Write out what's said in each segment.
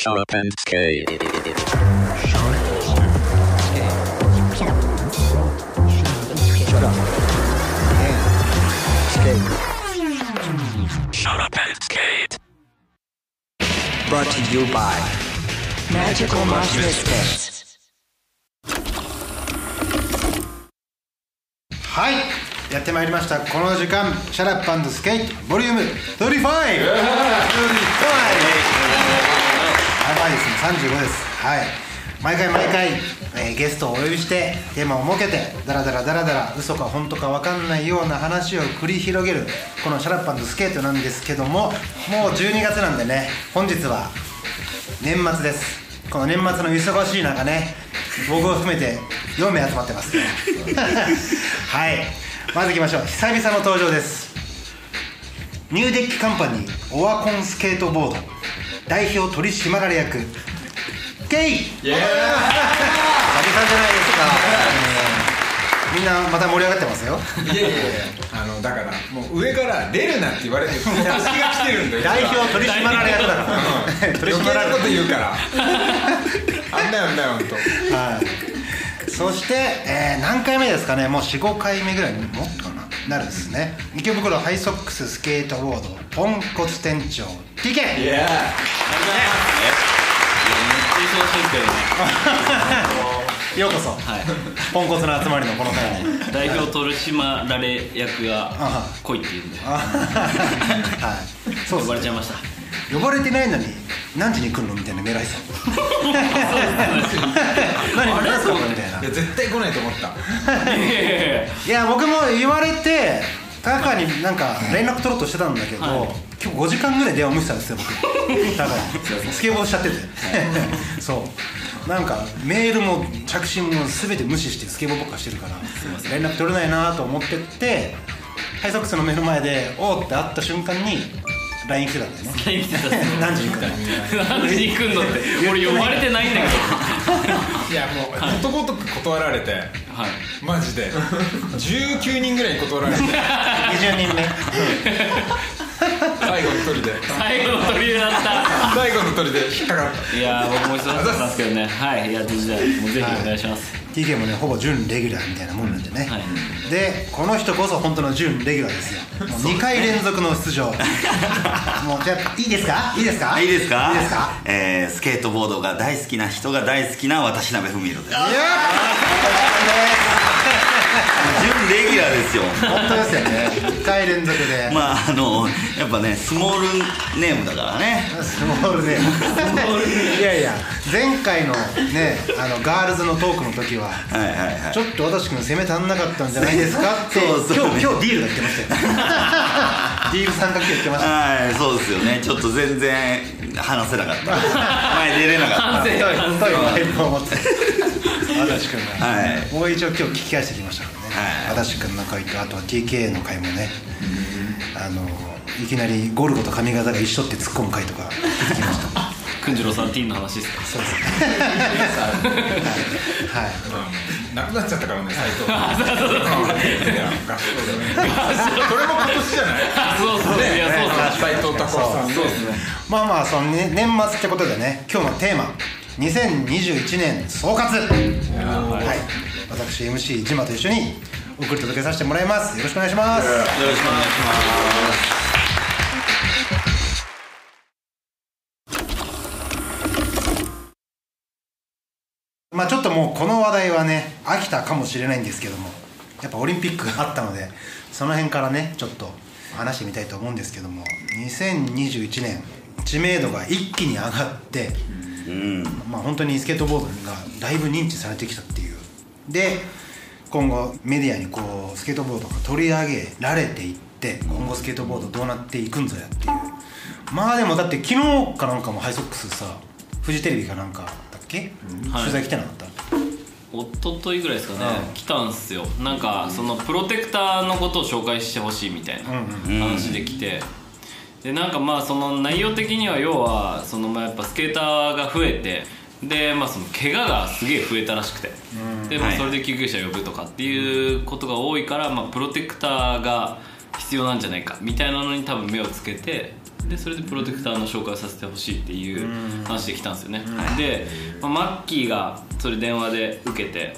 Sharp and Skate. Shut up and skate. Brought to you by Magical Mouse Biscuits. はいやってまいりましたこの時間シャラップスケートボリューム35 35やばいですね。35です。はい。毎回毎回、えーゲストをお呼びしてテーマを設けてダラダラダラダラ嘘か本当か分かんないような話を繰り広げるこのシャラップスケートなんですけどももう12月なんでね本日は年末ですこの年末の忙しい中ね僕を含めて4名集まってます。はい。まずいきましょう。久々の登場です。ニューデッキカンパニーオワコンスケートボード。代表取締役ケイ。久々じゃないですか、みんなまた盛り上がってますよ。いやいやいやあのだからもう上から出るなって言われて 私が来てるんだよ。代表取締役だから。取余計なこと言うから。あんだよあんだよ本当。はい、そして、えー何回目ですかね。もう45回目ぐらいにもっとかななるんですね。池袋ハイソックススケートボードポンコツ店長 TK いやようこそ、ポンコツの集まりのこの会に。代表取締られ役があ来いって言うんで。はい。そう呼ばれちゃいました呼ばれてないのに何時に来るのみたいな偉いさ。何何ですかみたいな。いや絶対来ないと思った。いや僕も言われてタカになんか連絡取ろうとしてたんだけど、はい。今日5時間ぐらい電話無視したんですよ僕タカにスケボーしちゃってて。そう。なんかメールも着信も全て無視してスケボーばっかしてるから連絡取れないなと思ってってハイソックスの目の前で「おう」って会った瞬間に LINE 来てたんだよね。LINE 来てた何時に来るの？何時に来んのって。俺呼ばれてないんだけいやもうことごとく断られて。どはい。マジで。19人ぐらいに断られて。20人目 最後の一人で。最後の取りだった。最後の一人で。引っかかったいやー僕も忙しかったんですけどね。はいやって時代もうぜひお願いします、TK もねほぼ準レギュラーみたいなもんなんでね、はい。でこの人こそ本当の準レギュラーですよ。もう2回連続の出場。もうじゃあいいですか？いいですか？いいですか？いいですか？えースケートボードが大好きな人が大好きな渡辺文弘です。いや準レギュラーですよ。本当ですよね。2回連続で、まああのやっぱねスモールネームだからね。スモールねいやいや前回のねあのガールズのトークの時ははいはいはい。ちょっと私君攻め足んなかったんじゃないですかってそうそう。今日今日ディールが言ってましたよ。ディール参加言ってました。はいそうですよね。ちょっと全然話せなかった。前出れなかった。太い太いパイプを持って私君が、はい。もう一応今日聞き返してきましたからね、はい。私君の回とあとは TK の回もね、あのいきなりゴルゴと髪型が一緒って突っ込む回とか聞きました。くんじろうさんティーンの話ですか？そうですね。はい、はい。なくなっちゃったからね斎藤それも今年じゃないそうそう。いや そうそう。斎藤孝さんねまあまあその、ね、年末ってことでね今日のテーマ2021年総括。はい。私 MC ジマと一緒に送り届けさせてもらいます。よろしくお願いします。よろしくお願いします。まあちょっともうこの話題はね飽きたかもしれないんですけどもやっぱオリンピックがあったのでその辺からねちょっと話してみたいと思うんですけども2021年知名度が一気に上がって、うん。まあ本当にスケートボードがだいぶ認知されてきたっていう。で今後メディアにこうスケートボードが取り上げられていって今後スケートボードどうなっていくんぞやっていう。まあでもだって昨日かなんかもハイソックスさフジテレビかなんかだっけ、はい取材来てなかった？一昨日ぐらいですかね、来たんすよ。なんかそのプロテクターのことを紹介してほしいみたいな話で来て、でなんかまあその内容的には要はそのまあやっぱスケーターが増えてでまあその怪我がすげえ増えたらしくて、でまあはい。それで救急車呼ぶとかっていうことが多いから、まあ、プロテクターが必要なんじゃないかみたいなのに多分目をつけてでそれでプロテクターの紹介をさせてほしいっていう話で来たんですよね、で、まあ、マッキーがそれ電話で受けて、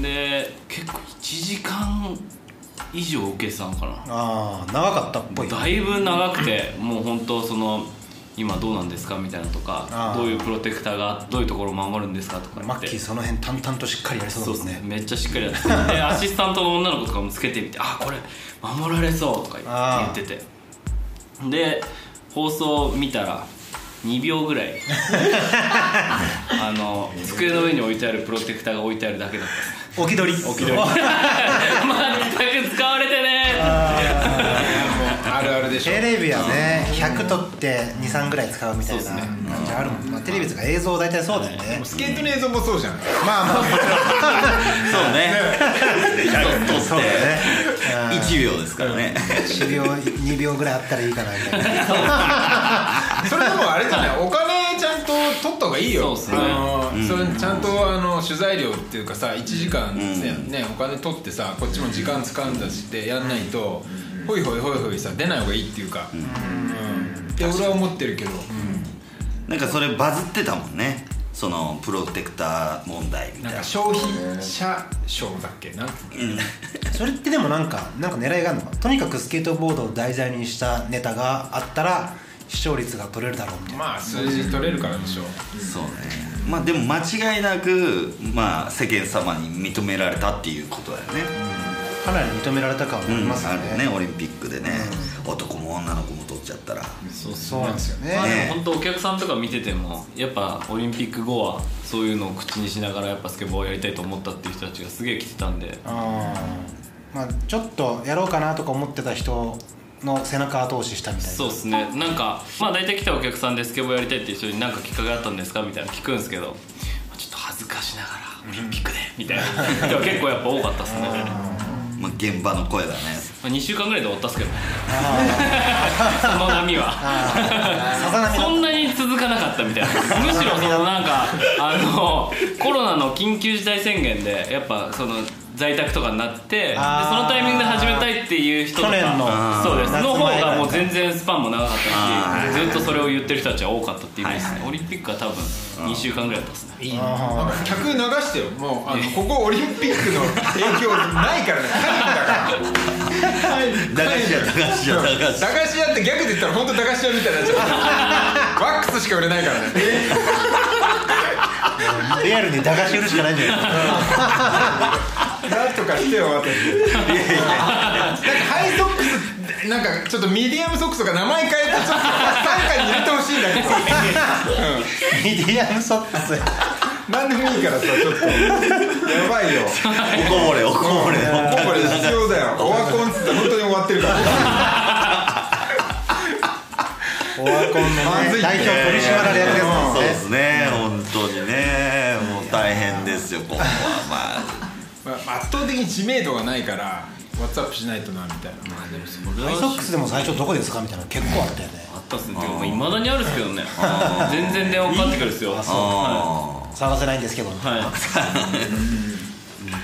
で結構1時間以上受けてたのかな。ああ長かったっぽい。だいぶ長くてもう本当その今どうなんですかみたいなとかどういうプロテクターがどういうところを守るんですかとかマッキーその辺淡々としっかりやりそうですね。ねめっちゃしっかりやって。て でアシスタントの女の子とかもつけてみて「あこれ守られそう」とか言っててで放送見たら2秒ぐらい あの机の上に置いてあるプロテクターが置いてあるだけだった。置き取り。置き取り。全るあるでしょ。テレビはね100取って23ぐらい使うみたいな感じあるもん、まあ、テレビとか映像大体そうだよね。スケートの映像もそうじゃんまあまあもちろん。そうね。100取そうだってね1秒ですからね。1秒2秒ぐらいあったらいいかなみたいな。それでもあれじゃない？お金ちゃんと取った方がいいよ。そうっすね。あのそれちゃんとあの取材料っていうかさ1時間ね,、ねお金取ってさこっちも時間使うんだしってやんないと、ほいほいほいほいさ出ない方がいいっていうか、うん。って俺は思ってるけど、なんかそれバズってたもんね。そのプロテクター問題みたな。ないんか消費者賞だっけな。ん。それってでもなんかなんか狙いがあるのか。とにかくスケートボードを題材にしたネタがあったら視聴率が取れるだろうみたいな。まあ数字取れるからでしょそうね。まあでも間違いなくまあ世間様に認められたっていうことだよねかなり認められた感はあうんりますね,、るね。オリンピックでね。男も女の子も取っちゃったら。そうそう。なんですよね。まあでもね本当お客さんとか見ててもやっぱオリンピック後はそういうのを口にしながらやっぱスケボーをやりたいと思ったっていう人たちがすげえ来てたんで。まあちょっとやろうかなとか思ってた人の背中後押ししたみたいな。そうですね。なんかまあ大体来たお客さんでスケボーやりたいっていう人に何かきっかけあったんですかみたいな聞くんですけど。ちょっと恥ずかしながらオリンピックでみたいな。結構やっぱ多かったっすねまあ現場の声だね。まあ2週間ぐらいで終わったっすけどね。その波は。そんなに続かなかったみたいな。むしろそのなんかあのコロナの緊急事態宣言でやっぱその在宅とかになってでそのタイミングで始めたいっていう人とか去年のそうです。夏の方がもう全然スパンも長かったあしずっとそれを言ってる人たちは多かったっていう意味ですね、はいオリンピックは多分2週間ぐらいだったですね。いいなんか客流してよもうあのここオリンピックの影響ないからね。駄菓子屋駄菓子屋駄菓子屋。駄菓子屋って逆で言ったら本当駄菓子屋みたいになっちゃ うワックスしか売れないからねリアルに駄菓子売るしかないんじゃないですかなんとかしてよ私。なんかハイソックスなんかちょっとミディアムソックス。とか名前変えてちょっと傘下に入れてほしいんだけど、ミディアムソックスでもいいからさちょっと。やばいよ。おこぼれおこぼれ。もうこれ。必要だよ。オワコンっつって本当に終わってるから。オワコンの、ね、代表取締役ですもんね。そうですね。本当にね。もう大変ですよ今後は圧倒的に知名度がないからワッツアップしないとなみたいな。ハイソックスでも最初どこですかみたいなの結構あったよね。あったっすねいまだにあるっすけどね。全然電話かかってくるっすよ。はあ探せないんですけど。い、はい、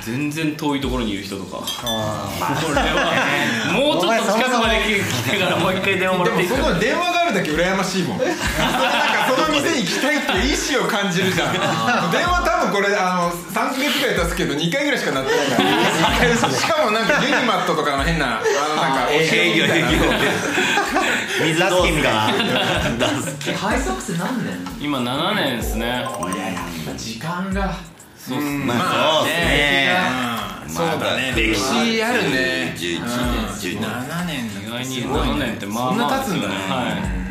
全然遠いところにいる人とか。あこれはもうちょっと近くまで来てからもう一回電話もでらっていいですか？もその電話があるだけ羨ましいもん の店に行きたいっていう意思を感じるじゃん。電話多分これあの3ヶ月ぐらい経つけど2回ぐらいしかなってないから。しかもなんかユニマットとかの変なあのなんかお営城業営業。みたいな。水出すえハイソックス何年？今7年ですね。時間が。そうっすね。まあねうんそうだね歴史あるね。11うん。年12年。7年。意外にすごいね7年ってまあそんなまあ経つんだね。はい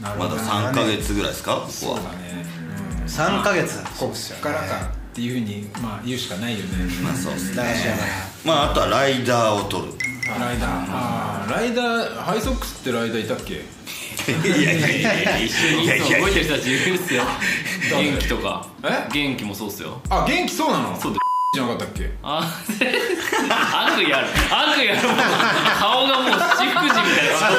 まだ3ヶ月ぐらいですか？ここは。そうだね。あ3ヶ月。こっからかっていうふうにまあ言うしかないよね。まあそうです駄菓子屋からまああとはライダーを取る。ライダー。あーライダーハイソックスってライダーいたっけ？いやいやいやい一緒に動いてる人たちいるっすよ。元気とか。え？元気もそうっすよ。あ元気そうなの？そうで。じゃなかったっけ？あ悪意ある。悪意ある顔がもう七福神みたいな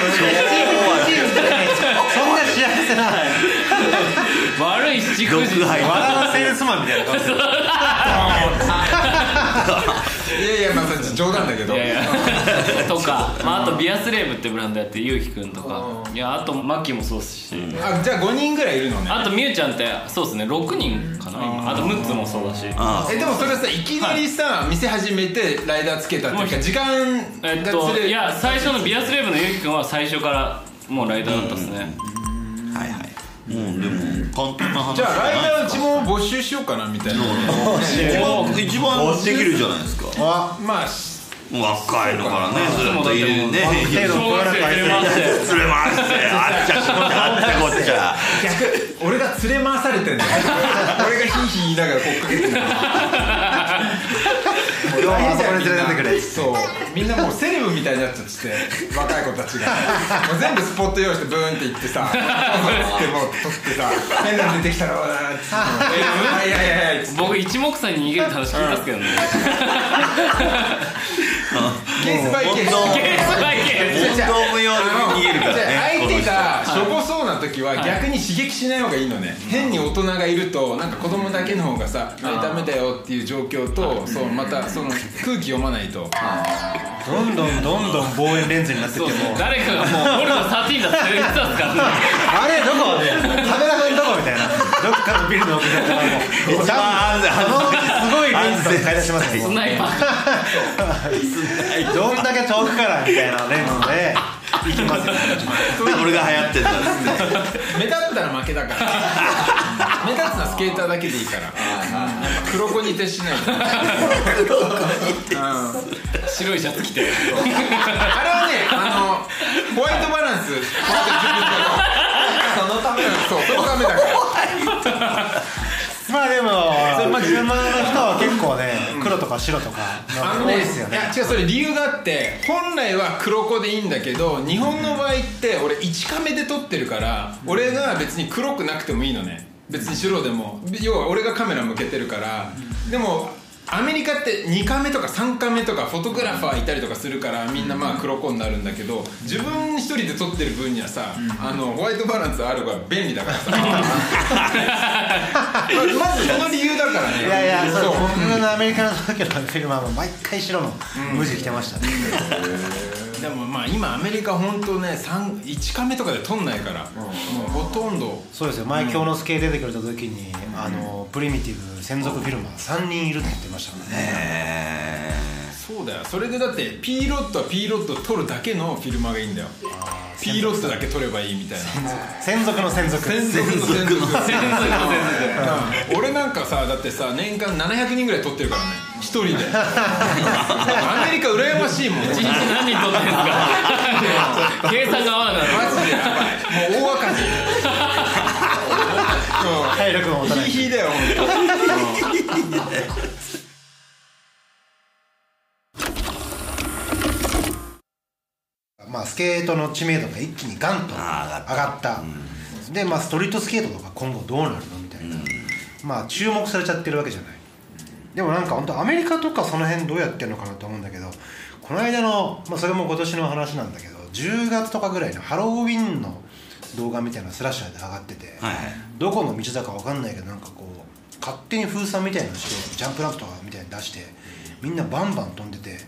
そんな幸せな。悪い七口富士ロックハイ和田のセールスマンみたいな顔してるいやいやまあ冗談だけど。いやいやとか、まあ、あとビアスレーブってブランドやってるゆうきくんとか。いやあとマッキーもそうっすし、あじゃあ5人ぐらいいるのね。あとみゆちゃんってそうですね。6人かな今。あとムッツもそうだし。あえでもそれさいきなりさ、店始めてライダーつけたっていうか時間えっがずれといや最初のビアスレーブのゆうきくんは最初からもうライダーだったっすね、はいはい。もうでも簡単な話。じゃあライダーうちもも募集しようかなみたいな。一番一番できるじゃないですか。あまあ若いのからねずっといるね。手の小学生連れ回して連れ回してあっちゃこっちゃあっちゃこっちゃ逆俺が連れ回されてんだよ俺がヒーヒー言いながらこっかけてんだよ今日はあそこに連れてってくれそう。みんなもうセレブみたいになっちゃって若い子たちが。もう全部スポット用意してブーンって行ってさ。ってもう取ってさ変なの出てきたらわーって。あ いやいやいや僕一目散に逃げるって話聞いたっすけどね。ケースバイケース。ケースバイケース運動無用で逃げるからじゃあね相手がしょぼそうな時は逆に刺激しない方がいいのね。変に大人がいるとなんか子供だけの方がさ「ダメだよ」っていう状況とそうまたその空気読まないと。どんどんどんどん望遠レンズになってっても。誰かがもうゴルフ13だって言ってたんですからね。あれどこねカメラみたいな。どっかのビルの奥だったらもう。一番安全あのすごいレンズとか買い出しますよスナイパー。どんだけ遠くからみたいなレンズで行きますよ。俺が流行ってんだっつって。目立ったら負けだから目立つのはスケーターだけでいいから。黒子に徹しないと。うん。白いシャツ着て。あれはねあのホワイトバランスそのためそうそのためだからまあでも車の人は結構ね黒とか白とか多あのねいですよね。いや違うそれ理由があって本来は黒子でいいんだけど日本の場合って俺1カメで撮ってるから俺が別に黒くなくてもいいのね。別に白でも。要は俺がカメラ向けてるから。でもアメリカって2カメとか3カメとかフォトグラファーいたりとかするからみんなまあ黒子になるんだけど自分一人で撮ってる分にはさ、あのホワイトバランスある方が便利だからさ。まずその理由だからね。いやいやそうそう。僕のアメリカの時のフィルマーも毎回白の無地着てましたねでもまあ今アメリカ本当ね3 1カメとかで撮んないから、もうほとんど。そうですよ。前今日のスケ出てくれた時にあのプリミティブ専属フィルマー3人いるって言ってましたからねえそうだよ。それでだって P ロットは P ロット撮るだけのフィルマーがいいんだよ。P ロットだけ撮ればいいみたいな。専属。の 専属専属の専属専属の専属。俺なんかさだってさ年間700人ぐらい撮ってるからね。一人で。アメリカ羨ましいもん。一日何人撮ってんですか？計算が合わない。マジでやばい。もう大赤字。体力も持たない。ヒーヒーだよ本まあ、スケートの知名度が一気にガンと上がった。で、まあ、ストリートスケートとか今後どうなるのみたいな、まあ注目されちゃってるわけじゃない。でもなんか本当アメリカとかその辺どうやってるのかなと思うんだけどこの間の、まあ、それも今年の話なんだけど10月とかぐらいのハロウィンの動画みたいなのスラッシャーで上がってて、はいどこの道だか分かんないけどなんかこう勝手に封鎖みたいなのしてジャンプランプとかみたいに出してみんなバンバン飛んでて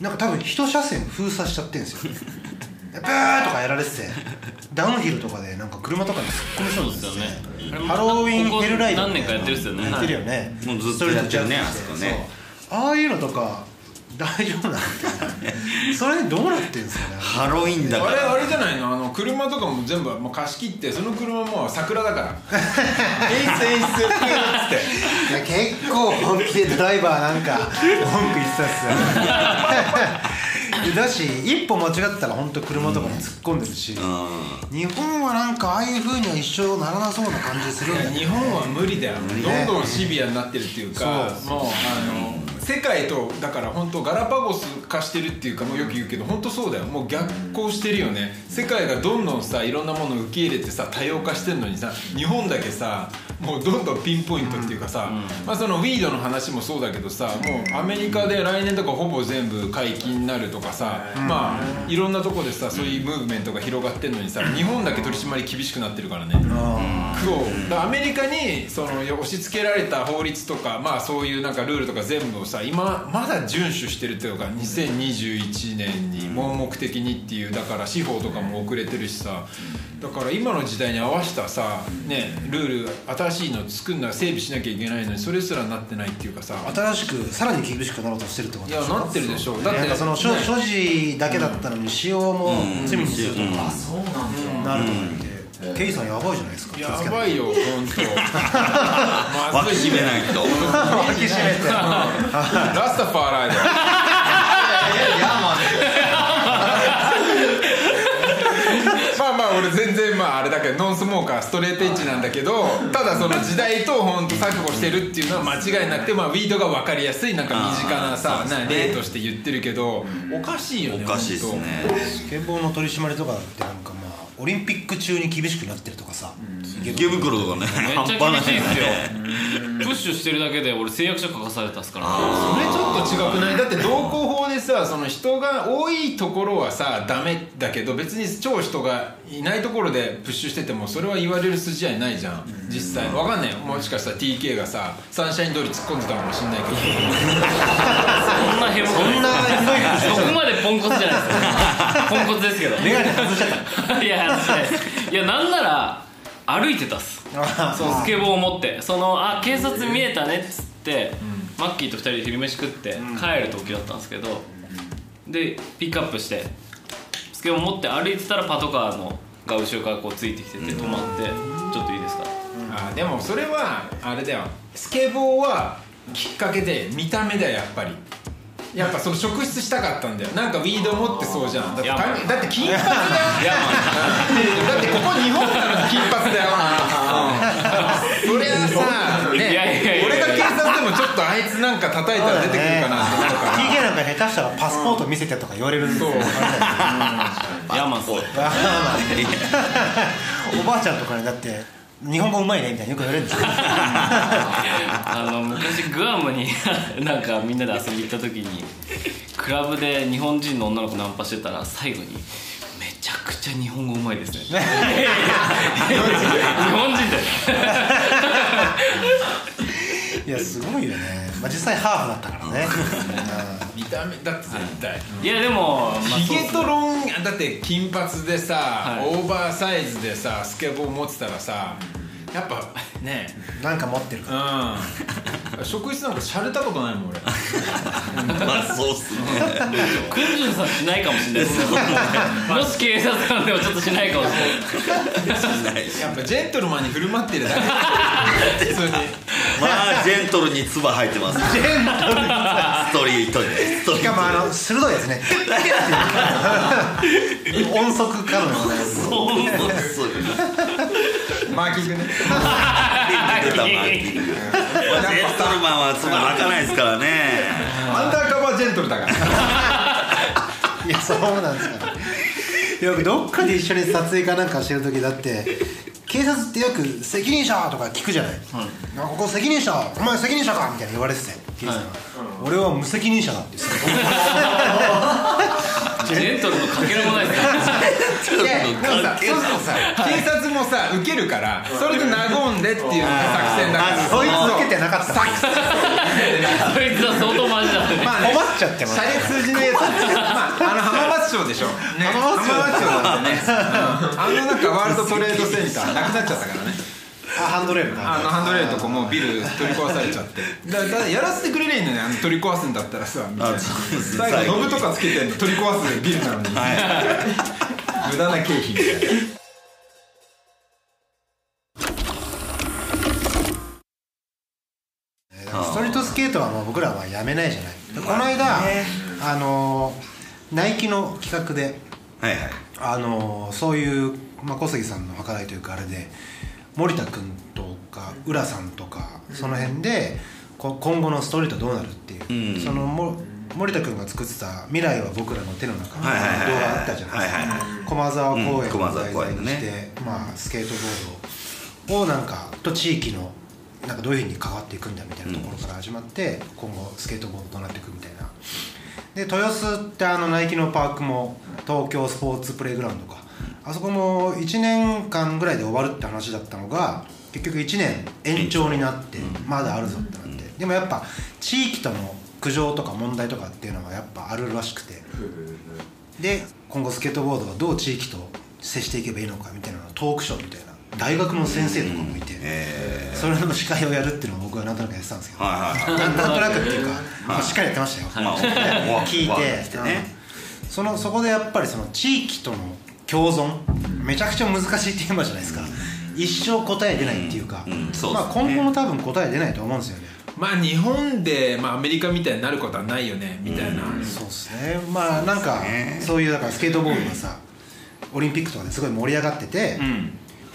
なんか多分一車線封鎖しちゃってんですよ。ブーとかやられててダウンヒルとかでなんか車とかに突っ込みそうですよね。ハロウィンヘルライド何年かやってるっすよね。やってるよね。もうずっとやってるねあそこね。ああいうのとか大丈夫なの？それどうなってんですかね？ハロウィンだかあれらあれじゃないの？あの車とかも全部もう貸し切ってその車もう桜だから。演出演出っつっていや結構本気でドライバーなんか文句言ってたっすよ。だし一歩間違ったら本当車とかに突っ込んでるし、う日本はなんかああいう風には一生ならなそうな感じするんだけど日本は無理だよ理どんどんシビアになってるっていうかもうあの世界とだから本当ガラパゴス化してるっていうかもうよく言うけど本当そうだよ。もう逆行してるよね。世界がどんどんさいろんなものを受け入れてさ多様化してるのにさ日本だけさもうどんどんピンポイントっていうかさ、まあ、そのウィードの話もそうだけどさもうアメリカで来年とかほぼ全部解禁になるとかさ、まあいろんなとこでさそういうムーブメントが広がってんのにさ日本だけ取り締まり厳しくなってるからね。そうだからアメリカにその押し付けられた法律とかまあそういうなんかルールとか全部をさ今まだ遵守してるっていうか2021年に盲目的にっていうだから司法とかも遅れてるしさだから今の時代に合わせたさねルール新しいの作るのは整備しなきゃいけないのにそれすらなってないっていうかさ新しくさらに厳しくなろうとしてるってこといやなってるでしょ？だってなんかその所ね。所持だけだったのに使用も罪にするとか。そうなん。だなるとか言って。ケイさんやばいじゃないですかやばいよ本当。ま 脇ずい締めないと。脇締めて。ラスタファーライだ俺全然まああれだけどノンスモーカーストレートエッジなんだけどただその時代と本当錯誤してるっていうのは間違いなくてまあウィードが分かりやすいなんか身近なさ例として言ってるけどおかしいよねおかしいですね。スケボーの取り締まりとかってなんかまあオリンピック中に厳しくなってるとかさ。池池袋とかねめっちゃ半端ない厳しいっすよ。ね。プッシュしてるだけで俺誓約書書かされたっすから。ねそれちょっと違くない？だって道交法でさその人が多いところはさダメだけど別に超人がいないところでプッシュしててもそれは言われる筋合いないじゃん。実際。わかんないよ。もしかしたら TK がさサンシャイン通り突っ込んでたかもしんないけど。そんなヘボそんなひどい話そこまでポンコツじゃないですよポンコツですけど。メガネ外しちゃった。いやいやなんなら歩いてたっす。そのスケボーを持って。そのあ警察見えたねっつって、マッキーと2人で昼飯食って帰る時だったんですけど、でピックアップしてスケボー持って歩いてたらパトカーのが後ろからこうついてきてて止まって「ちょっといいですか?」あでもそれはあれだよ。スケボーはきっかけで見た目だよやっぱりやっぱその職質したかったんだよ。なんかウィード持ってそうじゃん。だってだって金髪だよ。だってここ日本なのに金髪だよ。それはさ、ね、いやいやいや俺が警察でもちょっとあいつなんか叩いたら出てくるかなって思うから。TK なんか下手したらパスポート見せてとか言われるんですよ。そう。ヤーマンっすおばあちゃんとかにだって日本語うまいねみたいなよく言われるんですよ。あの昔グアムに なんかみんなで遊びに行った時にクラブで日本人の女の子ナンパしてたら最後に「めちゃくちゃ日本語うまいですね」日本人でいやすごいよね、まあ、実際ハーフだったからね。見た目だって絶対。いやでも、まあヒゲとロンだって金髪でさ、はい。オーバーサイズでさスケボー持ってたらさやっぱね。なんか持ってるか。らうん。職質なんかしゃれたことないもん俺。まあそうっすね。クンジュンさんしないかもしれない。ですね。もし警察官でもちょっとしないかもしれない。やっぱジェントルマンに振る舞ってるだけ。普通にまあジェントルに唾吐いてます。ジェントルストリートに。ストリートしかもあの鋭いやつね。音速かのようなマーキングね。出たマーキング。まあジェントルマンは唾吐かないですからね。アンダーカバージェントルだから。いやそうなんですかよくどっかで一緒に撮影かなんかしてる時だって警察ってよく「責任者」とか聞くじゃない「なんかここ責任者お前責任者か」みたいな言われてて警察が俺は無責任者だって言ってジェントルのかけらもないですね。いやでもさそうするとさ警察もさ受けるからそれで和んでっていうのが作戦だから。そいつ受けてなかった。そいつは相当マジだね。まあね困っちゃってますシャレ通じのやつまああの浜松町でしょ、ね、浜松町なんてね、うん。あのなんかワールドトレードセンターなくなっちゃったからね。あハンドレールあのハンドレールとこもうビル取り壊されちゃって。だだやらせてくれりゃいいのにあの取り壊すんだったらさみたいな。最後ノブとかつけてんの取り壊すビルなのに、無駄な経費みたいな。ストリートスケートはもう僕らはやめないじゃない。でこの間、あのナイキの企画ではいはい。あのそういう、まあ、小杉さんの計らいというかあれで森田君とか浦さんとかその辺でこ今後のストリートどうなるっていう、うん。そのも森田君が作ってた「未来は僕らの手の中」の動画あったじゃないですか。駒沢公園を題材にして、ねまあ、スケートボーをなんかと地域のなんかどういうふうに関わっていくんだみたいなところから始まって、今後スケートボードとなっていくみたいな。で豊洲ってあのナイキのパークも東京スポーツプレイグラウンドかあそこも1年間ぐらいで終わるって話だったのが結局1年延長になってまだあるぞってなって。でもやっぱ地域との苦情とか問題とかっていうのがやっぱあるらしくて。で今後スケートボードがどう地域と接していけばいいのかみたいなトークショーみたいな大学の先生とかもいて、えそれの司会をやるっていうのを僕はなんとなくやってたんですけど、なんとなくっていうか、まあ、しっかりやってましたよ、まあ聞いわてそのそこでやっぱりその地域との共存？めちゃくちゃ難しいテーマじゃないですか、一生答え出ないっていうか、うんうんそうですね。まあ、今後も多分答え出ないと思うんですよね、まあ日本で、まあ、アメリカみたいになることはないよねみたいな、そうですね。まあなんかねそういうだからスケートボードがさオリンピックとかですごい盛り上がってて、うん。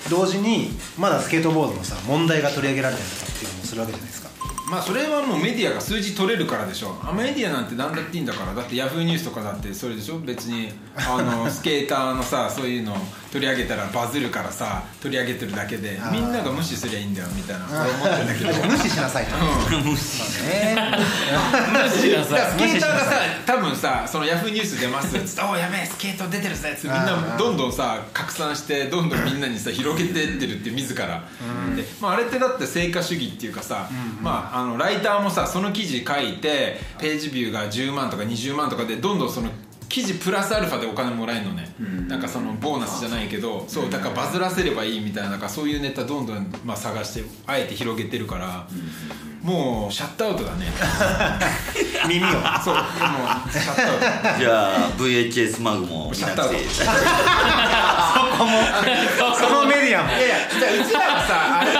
同時にまだスケートボードのさ問題が取り上げられたりとかっていうのもするわけじゃないですかまあそれはもうメディアが数字取れるからでしょあメディアなんて何だっていいんだから。だってヤフーニュースとかだってそれでしょ。別にあのスケーターのさそういうの。取り上げたらバズるからさ取り上げてるだけでみんなが無視すりゃいいんだよみたいな。そう思ってんだけど。無視しなさいと、無視ね無視なだからさスケーターがさ多分さそのヤフーニュース出ます。っつって「おやべえスケート出てるぜ」っつってみんあなーどんどんさ拡散してどんどんみんなにさ広げてってるって自ら、で、まあ、あれってだって成果主義っていうかさ、まあ、あのライターもさその記事書いてページビューが10万とか20万とかでどんどんその記事プラスアルファでお金もらえるのね、なんかそのボーナスじゃないけどそうだからバズらせればいいみたいななんかそういうネタどんどんまあ探してあえて広げてるから、もうシャットアウトだね。耳を。そうもうシャットアウト。じゃあ VHS マグも見なくていい。そのメディアも。いやいやじゃあうちらはさあれだ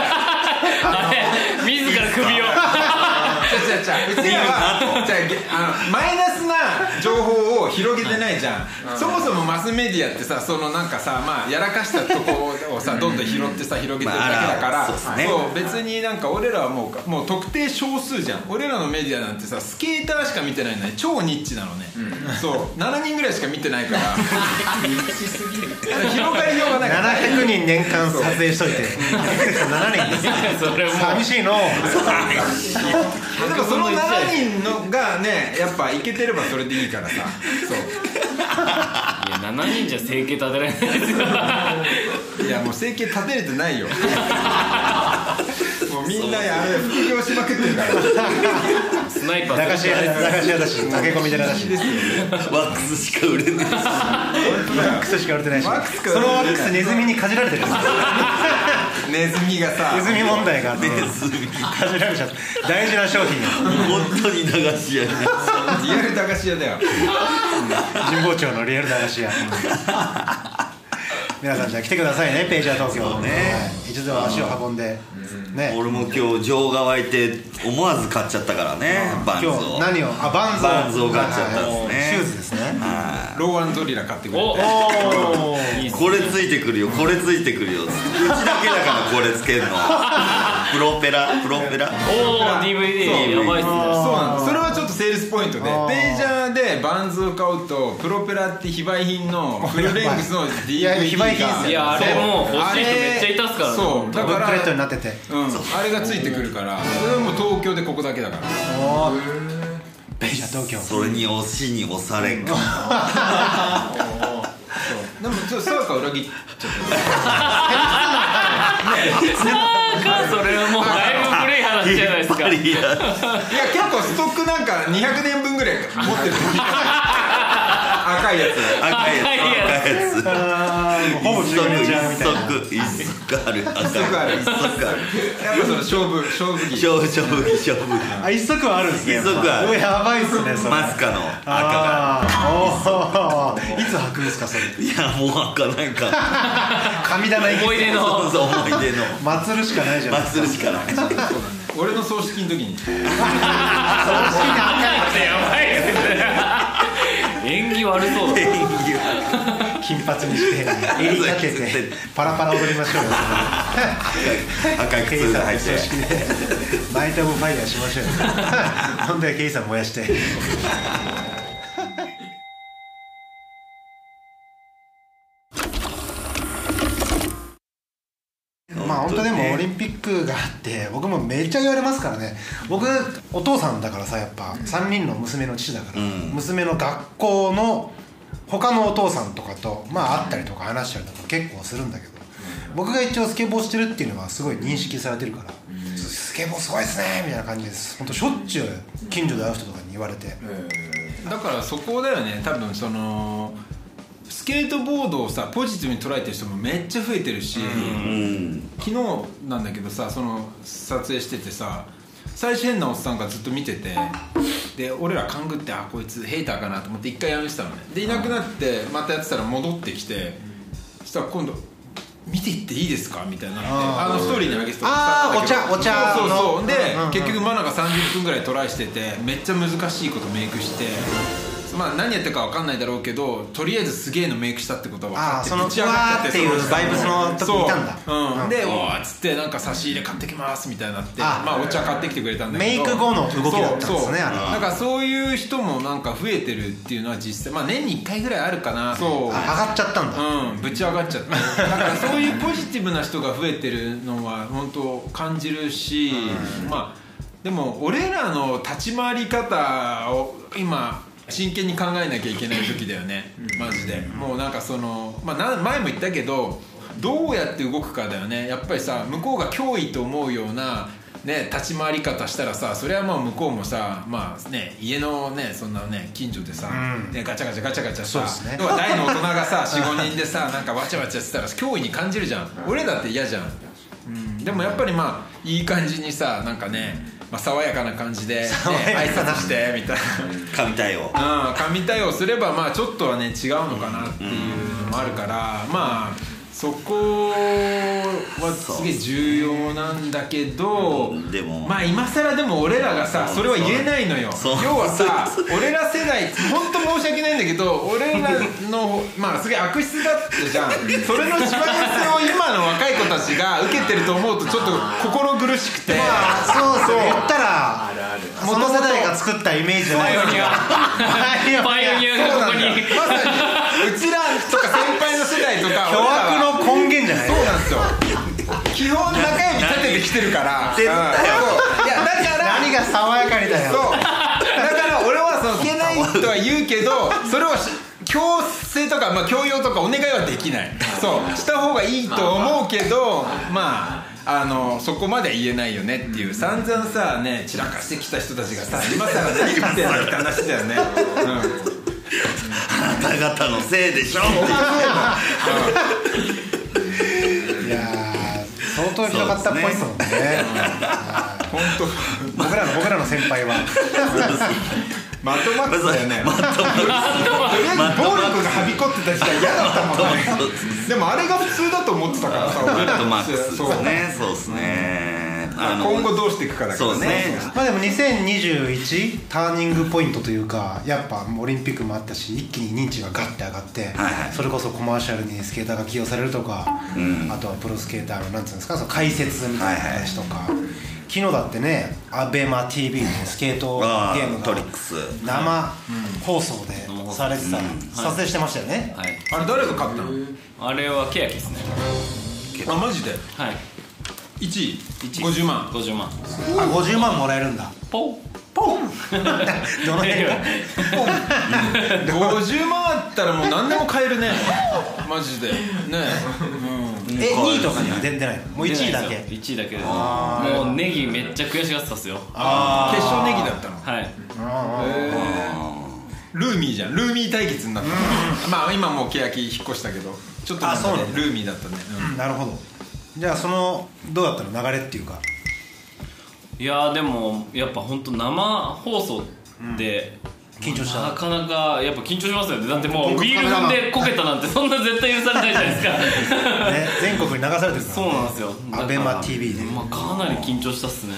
じゃあうちらはじゃあげあのマイナスな情報を広げてないじゃん、そもそもマスメディアってさそのなんかさまあやらかしたとこをさどんどん拾ってさ広げてるだけだから、まあそうっすね。そう別になんか俺らはもうもう特定少数じゃん。俺らのメディアなんてさスケーターしか見てないのに超ニッチなのね、そう。7人ぐらいしか見てないから。広がりようがないから。700人年間撮影しといて。7人です。それもう寂しいの。でもその7人のがねやっぱいけてればそれでいいからさ。そう。いや7人じゃ生計立てられない。ですよいやもう整形立てれてないよ。もうみんなあれ副業しまくってるから。スナイパー駄菓子屋駄菓子屋だし駆け込み寺だしワックスしか売れね ワックスしか売れてないし。ワックスかそのワックスネズミにかじられてる。んですよネズミがさネズミ問題があってネズミ。かじられちゃって大事な商品。え本当に駄菓子屋にリアル駄菓子屋だよ。神保町のリアル駄菓子屋皆さんじゃあ来てくださいねページャー東京ね、はい。一度は足を運んで、ね。俺も今日情が湧いて思わず買っちゃったからねバンズ今を日何を？あバンズを。バンズを買っちゃったんですね。シューズですね。はローワン・ゾリラ買ってくれおてこれついてくるよこれついてくるよ。うちだけだからこれつけるのプロペラプロペラ？おお DVD やばいっすね。そうなのそれはちょっとセールスポイントであー。ページャーでバンズを買うとプロペラって非売品の フルレングスの DVD いや非売品っすよいやあれもうそう欲しい人めっちゃいたっすからね。そうだかブックレットにらなってて。うん。あれがついてくるからそれはもう東京でここだけだから。おー。ページャー東京。それに押しに押されんか。でもちょっとサーカー裏切っちゃった それはもうだいぶ古い話じゃないですか。いや結構ストックなんか200年分ぐらい持ってる 赤いやつ。赤いやつ。赤いやつ。あーもうほぼページャーみ一たいな足一足ある。一足ある。一足ある。やっぱその勝負勝負着。勝負勝負勝負あ一足はあるんですね。一足はある。やばいっすねそれ。マスカの赤が。いつ履くんですかそれ。いやもう開かないか神棚行き思い出の。そうそう思い出の。祭るしかないじゃないですか。祭るしかない。俺の葬式の時に。やばいっすね縁起悪そうだ金髪にして襟立ててパラパラ踊りましょうよ。赤い靴が入って葬式でナイト・オブ・ファイヤーしましょうよ。本当はケイさん燃やしてクがあって僕もめっちゃ言われますからね。僕お父さんだからさやっぱ3人の娘の父だから、うん。娘の学校の他のお父さんとかとまあ会ったりとか話したりとか結構するんだけど僕が一応スケボーしてるっていうのはすごい認識されてるから「スケボーすごいですね」みたいな感じです。本当しょっちゅう近所で会う人とかに言われて。だからそこだよね多分そのスケートボードをさポジティブに捉えてる人もめっちゃ増えてるし、うん昨日なんだけどさその撮影しててさ最初変なおっさんがずっと見ててで俺ら勘ぐってあこいつヘイターかなと思って一回やめてたのね。でいなくなってまたやってたら戻ってきてそしたら今度見ていっていいですか？みたいになってあのストーリーに上げてたあーだけど。お茶お茶。そうそうそう。ので、うんうん結局マナが30分ぐらいトライしててめっちゃ難しいことメイクしてまあ何やってるか分かんないだろうけどとりあえずすげえのメイクしたってことは分かってそのうわーっていうバイブスの時いたんだ。そう、うん。うん。で「おーっつってなんか差し入れ買ってきますみたいになってあまあお茶買ってきてくれたんだけど。メイク後の動きだったんですねあれは。だからそういう人もなんか増えてるっていうのは実際まあ年に1回ぐらいあるかなそう。あ上がっちゃったんだ。うんぶち上がっちゃってだからそういうポジティブな人が増えてるのは本当感じるし、まあでも俺らの立ち回り方を今真剣に考えなきゃいけない時だよね。マジで。もうなんかその、まあ、な前も言ったけどどうやって動くかだよね。やっぱりさ向こうが脅威と思うようなね、立ち回り方したらさそれはまあ向こうもさまあね家のねそんなね近所でさ、うん。ね、ガチャガチャガチャガチャさそうですね。大の大人がさ45人でさ なんかわちゃわちゃしてたら脅威に感じるじゃん。俺だって嫌じゃん、うん、でもやっぱりまあいい感じにさなんかね、まあ、爽やかな感じで、ね、挨拶してみたい神対応。な、うん、神対応すればまあちょっとはね違うのかなっていうのもあるからまあそこはすげえ重要なんだけど、うんでも。まあ今更でも俺らがさそれは言えないのよ。そう。要はさ俺ら世代本当申し訳ないんだけど俺らのまあすげえ悪質だったじゃん。それのしわ寄せを今の若い子たちが受けてると思うとちょっと心苦しくて。まあそうそう。言ったらあるある。その世代が作ったイメージじゃな。いパイオニアパイオパイオニアがここに。まさに。うちらとか先輩の世代とか 巨悪のですよ。基本中指立ててきてるから。絶対。うんそう。いやだから。何が爽やかにだよ。そう。だから俺はそのいけないとは言うけどそれをし強制とか、まあ、強要とかお願いはできない。そう。した方がいいと思うけどまああのそこまでは言えないよねっていう。散々さね散らかしてきた人たちがさ今更何言ってんのって話だよね、うん。あなた方のせいでしょ。いやー相当ひどかったっぽいですもんね。はい本当僕らの僕らの先輩は。マッドマックスだよね。マッドマックとりあえず暴力がはびこってた時代嫌だったもんね。でもあれが普通だと思ってたからさスマッドマックスそうね。そうですねあの今後どうしていくかだからそうですね。まあでも2021ターニングポイントというかやっぱオリンピックもあったし一気に認知がガッて上がって、はいはい。それこそコマーシャルにスケーターが起用されるとか、うん。あとはプロスケーターのなんつうんですかその解説みたいな話とか、昨日だってね ABEMATV でスケートゲームがトリックス。生放送でされてた、撮影してましたよね、はい。あれ誰が勝ったの？あれはケヤキですね。あマジで？はい1位。1 50万。50万。あ50万もらえるんだ。ポン。ポン。どの辺が？50万あったらもう何でも買えるね。マジで。ね。え2位とかには出てないの？もう1位だけ。1位だけでもうネギめっちゃ悔しがってたっすよ。あ決勝ネギだったの。はい。ルーミーじゃん。ルーミー対決になったまあ今もう欅引っ越したけど。ちょっとねあそうなんだ。ルーミーだったね。うん。なるほどじゃあそのどうだったの流れっていうか？いやーでもやっぱ本当生放送で、緊張した。なかなかやっぱ緊張しますよね。だってもうビール踏んでこけたなんてそんな絶対許されないじゃないですか。ね全国に流されてるから、ね、そうなんですよ。だから ABEMATV で。まあかなり緊張したっすね。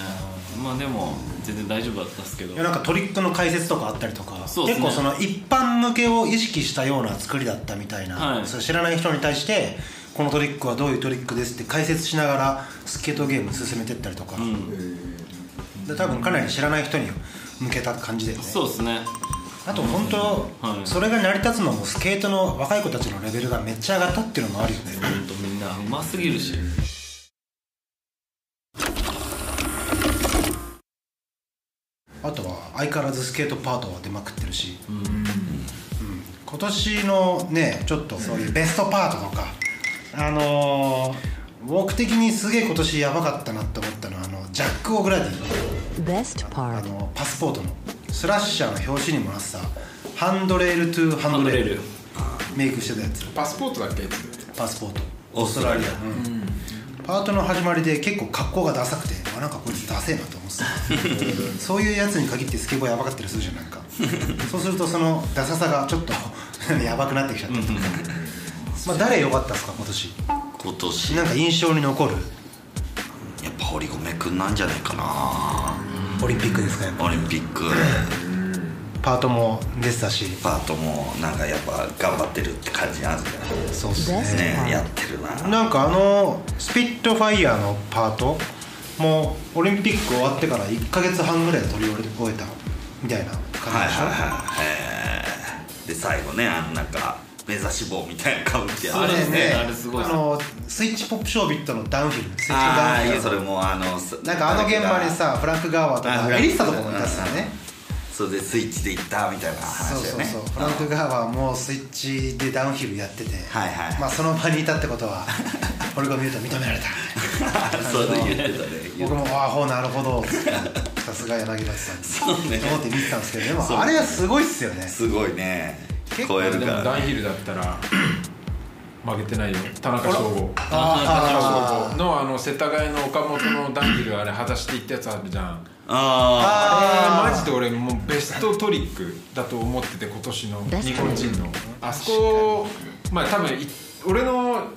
まあでも全然大丈夫だったっすけど。いやなんかトリックの解説とかあったりとか、ね。結構その一般向けを意識したような作りだったみたいな、はい。知らない人に対してこのトリックはどういうトリックですって解説しながらスケートゲーム進めてったりとか、うん、で多分かなり知らない人に向けた感じで。ねそうですね。あと本当、はい、それが成り立つのもスケートの若い子たちのレベルがめっちゃ上がったっていうのもあるよね。本当みんなうますぎるし。あとは相変わらずスケートパートは出まくってるし、うん、うん、今年のねちょっとそういうベストパートとか、あのー僕的にすげえ今年やばかったなって思ったのはあのジャック・オグラディ。あ.のパスポートの。スラッシャーの表紙にもなってたハンドレールトゥーハンドレール。メイクしてたやつ。パスポートだっけ？パスポート。オーストラリア。うん。パートの始まりで結構格好がダサくてあなんかこいつダセえなと思ってた。そういうやつに限ってスケボーやばかったりするじゃんなんか。そうするとそのダサさがちょっと やばくなってきちゃった。とかまあ誰良かったですか今年？今年？なんか印象に残る？やっぱ堀米くんなんじゃないかな。オリンピックですかやっぱ。オリンピック。パートも出てたし。パートもなんかやっぱ頑張ってるって感じなんですかそうっすですね。ねやってるな。なんかあのスピットファイヤーのパートもうオリンピック終わってから1か月半ぐらいで取り終えたみたいな感じでしょ、はいはいはいえーで最後ねあのなんか目指し棒みたいなかぶってやそうですね。ああれすごいあのスイッチポップショービットのダウンヒルスイッチダああいウンヒルやそれもあのす なんかあの現場にさフランク・ガーワーとかエリッサとかもいたっすよね。それでスイッチで行ったみたいなそうそうそう。フランク・ガーワーもスイッチでダウンヒルやってて、はいはい。まあその場にいたってことは 俺が見ると認めら。れ たそれで言ってたね。僕もああほうなるほど。さすが柳田さん。そうね。と思って見てたんですけどでもあれはすごいっすよね。すごいね結構超えるでもからね。ダンヒルだったら 負けてないよ。田中翔吾。田あ中翔吾。のあの世田谷の岡本のダンヒルあれ裸足で行ったやつあるじゃん。ああマジで俺もうベストトリックだと思ってて今年の日本人の。あそこまあ多分い俺の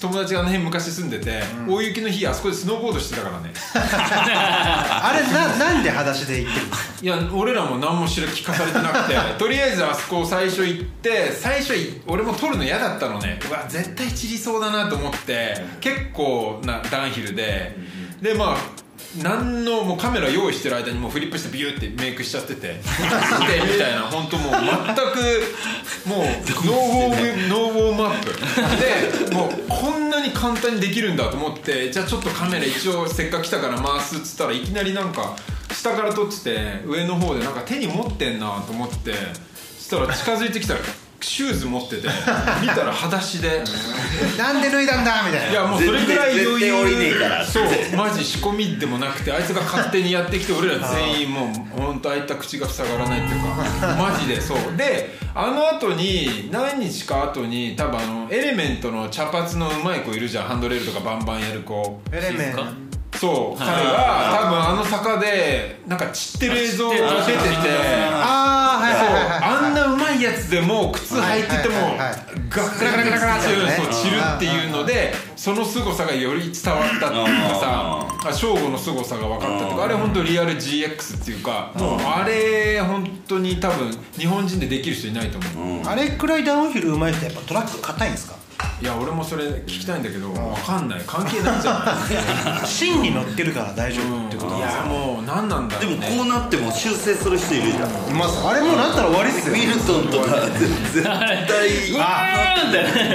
友達があの辺昔住んでて、大雪の日あそこでスノーボードしてたからね。あれななんで裸足で行ってるんですかいや俺らも何も知ら聞かされてなくて とりあえずあそこ最初行って最初い俺も撮るの嫌だったのね。うわ絶対散りそうだなと思って結構なダウンヒルででまあ何のもうカメラ用意してる間にもうフリップしてビューってメイクしちゃってて。みたいな。本当もう全くもうノーウォームノーウォームアップ。でもうこんなに簡単にできるんだと思ってじゃあちょっとカメラ一応せっかく来たから回すっつったらいきなりなんか下から撮ってて上の方でなんか手に持ってんなと思ってそしたら近づいてきたらシューズ持ってて 見たら裸足で。なんで脱いだんだみたいな。いやもうそれぐらい余裕。から。そうマジ仕込みでもなくてあいつが勝手にやってきて俺ら全員もう本当開いた口が塞がらないっていうか。マジでそう。であの後に何日か後に多分あのエレメントの茶髪のうまい子いるじゃん。ハンドレールとかバンバンやる子。エレメンそう。彼が多分あの坂でなんか散ってる映像が出てて。あああんなうまいやつでも靴履いててもガッガラガラガラガラって散るっていうのでその凄さがより伝わったっていうかさあ正吾の凄さが分かったっていうかあれ本当リアル GX っていうかもうあれ本当に多分日本人でできる人いないと思う。あれくらいダウンヒル上手い人やっぱトラック硬いんですか？いや俺もそれ聞きたいんだけど分かんない。関係ないんじゃない。芯に乗ってるから大丈夫ってこといやもう何なんだでもこうなっても修正する人いるじゃん。います。あれもうなったら終わりっすよ。ミルトンとか絶対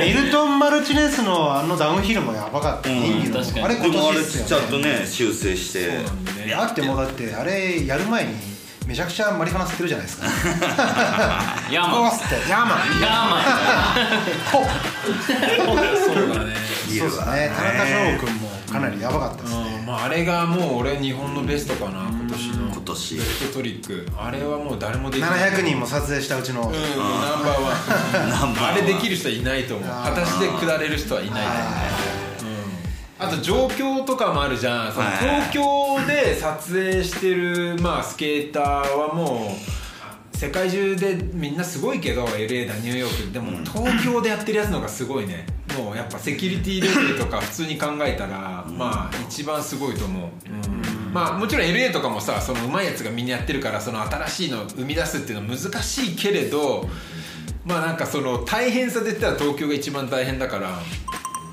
ミルトン・マルチネスのあのダウンヒルもやばかった、インディの。確かに。あれ今年ちゃんとね修正して。だってもうだってあれやる前にめちゃくちゃマリファナ吸ってるじゃないですか。ヤーマン。って。ヤーマン。ヤーマン。ほっ。そうだね。そうですね。田中翔君もかなりやばかったですね、うん。まあ、あれがもう俺日本のベストかな今年の。今年。ベストトリック。あれはもう誰もできない。700人も撮影したうちの、ナンバーワン。あれできる人はいないと思う。裸足で下れる人はいない。と思うあと状況とかもあるじゃん。そのはい。東京で撮影してる、まあ、スケーターはもう世界中でみんなすごいけど LA だニューヨークでも東京でやってるやつの方がすごいね。もうやっぱセキュリティレベルとか普通に考えたらまあ一番すごいと思う、うん。まあもちろん LA とかもさその上手いやつがみんなやってるからその新しいのを生み出すっていうのは難しいけれどまあなんかその大変さで言ったら東京が一番大変だから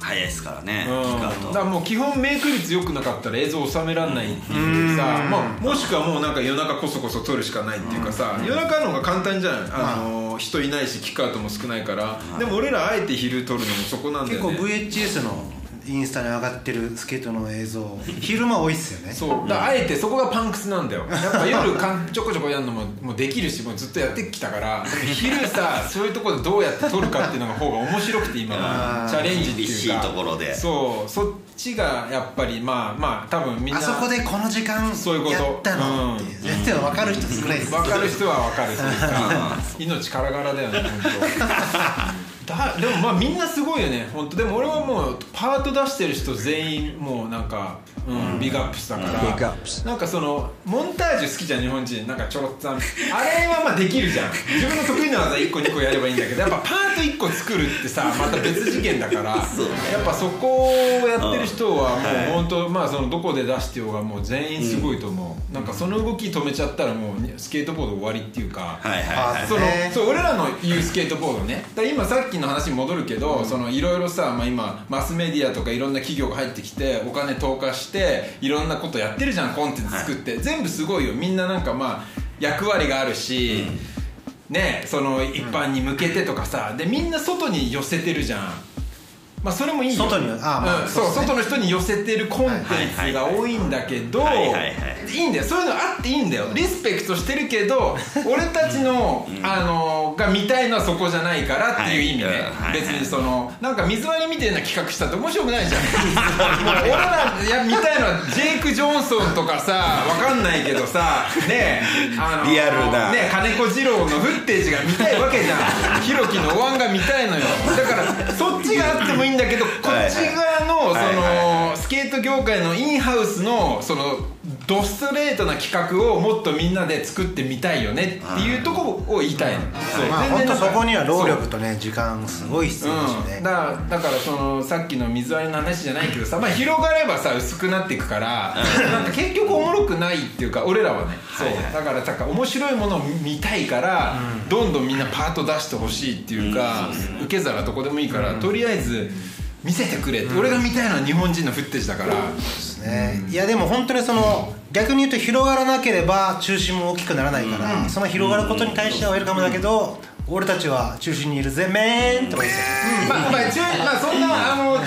早いですからねうん、だからもう基本メイク率良くなかったら映像収めらんないっていうさ、まあ、もしくはもうなんか夜中こそこそ撮るしかないっていうかさ、夜中の方が簡単じゃん。あの、人いないしキックアウトも少ないから、でも俺らあえて昼撮るのもそこなんだ結構よね VHS のインスタに上がってるスケートの映像。昼間多いっすよね。そう。だからあえてそこがパンクスなんだよ。やっぱ夜かんちょこちょこやるのももうできるしもうずっとやってきたから昼さ そういうところでどうやって撮るかっていうのが方が面白くて今。はチャレンジっていうか。厳しいところで。そう。そっちがやっぱりまあまあ多分みんなあそこでこの時間そういうこと。やったの？っていう全然分かる人少ないです分かる人は分かるというか。命からがらだよね本当だでもまあみんなすごいよね。本当でも俺はもうパート出してる人全員もうなんか、うん。ビッグアップしたから、ビッグアップスなんかそのモンタージュ好きじゃん日本人。なんかちょろっとあれはまあできるじゃん。自分の得意な技1個2個やればいいんだけどやっぱパート1個作るってさまた別次元だからやっぱそこをやってる人はもう本当まあそのどこで出してようがもう全員すごいと思う、なんかその動き止めちゃったらもうスケートボード終わりっていうか、はいはいそのね。そう俺らの言うスケートボードね。だ今さっきの話に戻るけど、そのいろいろさ、まあ、今マスメディアとかいろんな企業が入ってきてお金投下していろんなことやってるじゃんコンテンツ作って、全部すごいよ。みんななんかまあ役割があるし、ねその一般に向けてとかさ。でみんな外に寄せてるじゃんまあそれもいいよ。外にあそう外の人に寄せてるコンテンツが多いんだけどはいはい。んだよ。そういうのあっていいんだよ。リスペクトしてるけど俺たちの、あのが見たいのはそこじゃないからっていう意味ね、別にそのなんか水割りみたいな企画したって面白くないじゃん。俺らいや見たいのはジェイク・ジョンソンとかさわかんないけどさねあのリアルな。ね金子二郎のフッテージが見たいわけじゃん。ひろきのお椀が見たいのよ。だからそっちがあってもいいんだけどこっち側のそのスケート業界のインハウスのそのドストレートな企画をもっとみんなで作ってみたいよねっていうとこを言いたいの。そう。まあ本当そこには労力とね時間すごい必要だしうん、ねだからだからそのさっきの水割りの話じゃないけどさ、まあ、広がればさ薄くなっていくからなんか結局おもろくないっていうか俺らはね。そう。だからだから面白いものを見たいから、どんどんみんなパート出してほしいっていうか、受け皿どこでもいいから、とりあえず見せてくれって、俺が見たいのは日本人のフッテージだから、ね。いやでも本当にその逆に言うと広がらなければ中心も大きくならないから、その広がることに対してはウェルカムだけど俺たちは中心にいるぜメーンってことですよまあ、まあ、一応まあ、そんな、あの、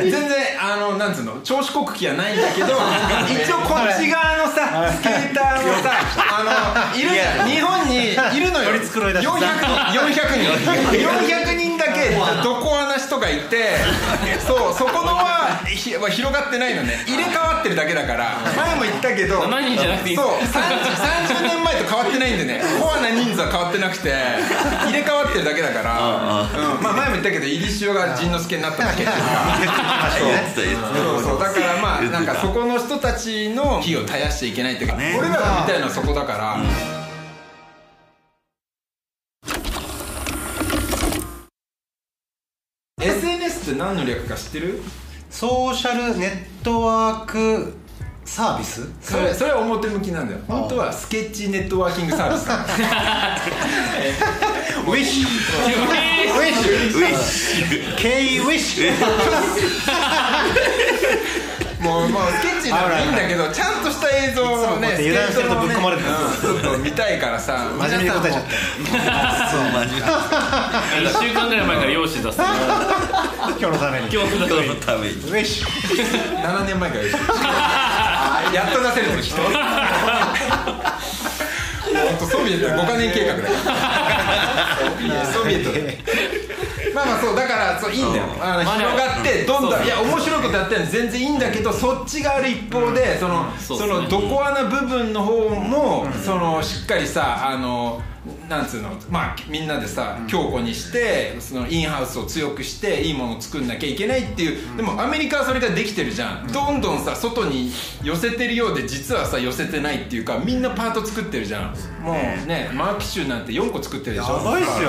全然、あの、なんつうの、調子こく気はないんだけど。一応、こっち側のさ、スケーターのさ、あの、いる日本にいるのよ。取り繕いだし400人、400人、400人だけ、どこ穴人がいて。そう、そこのは、ひは広がってないのね、入れ替わってるだけだから、前も言ったけど。7人じゃなくていいそう、30 30年前と変わってないんでね、コアな人数は変わってなくて、入れ替わってるだけだから、うん、まあ前も言ったけど、入り塩が陣之助になっただけっていうか。そうそう。だからまあなんかそこの人たちの火を絶やしちゃいけないっていうか、ね。俺らが見たいのはそこだから、SNS って何の略か知ってる？ソーシャルネットワークサービス？それそれは表向きなんだよ。本当はスケッチネットワーキングサービス。なのウィッシュウィッシュウィッシュウィッシュもうもうスケッチならいいんだけどちゃんとした映像をね油断してるとぶっ込まれてる。っと見たいからさ真面目に答えちゃっそうマジ1週間ぐらい前から用紙出すた 今日のために。ウ今日のために。のために。ィッシュ7年前からやっと出せるぞ人本当ソビエト5カ年計画だソビエトでまあまあそうだからそういいんだよ、あの広がってどんどん。いや面白いことやってるの全然いいんだけどそっちがある一方で、そのそのどこ穴部分の方も、そのしっかりさあのなんつうの？まあみんなでさ強固にしてそのインハウスを強くしていいものを作んなきゃいけないっていうでもアメリカはそれができてるじゃん。どんどんさ外に寄せてるようで実はさ寄せてないっていうかみんなパート作ってるじゃん。もうねマーキッシュなんて4個作ってるでしょ。やばいっすよ。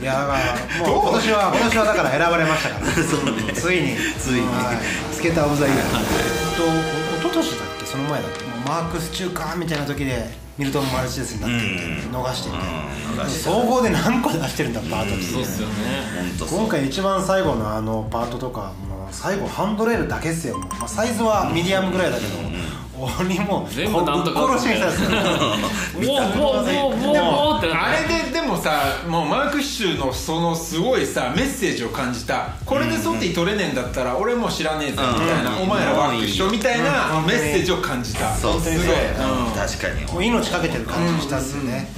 いやまあもう今年は今年はだから選ばれましたから。ついに。ついに。はい。スケーター・オブ・ザ・イヤー。と一昨年だっけ？その前だっけ？マークス中かみたいな時でミルトン・マルチネスになってて逃してて総合で何個出してるんだパートってそうっすよね。今回一番最後のあのパートとかもう最後ハンドレールだけっすよ。もう、まあ、サイズはミディアムぐらいだけど、鬼も全部なんとか殺しにした。んですよウォーウォーウォーウォーウォーってなあれででもさもうマーク・シュのそのすごいさメッセージを感じたこれでソティ取れねえんだったら俺もう知らねえぜみたいな、お前らワーク一緒みたいなメッセージを感じた、そうすごい、確かにもう命かけてる感じしたっすよね、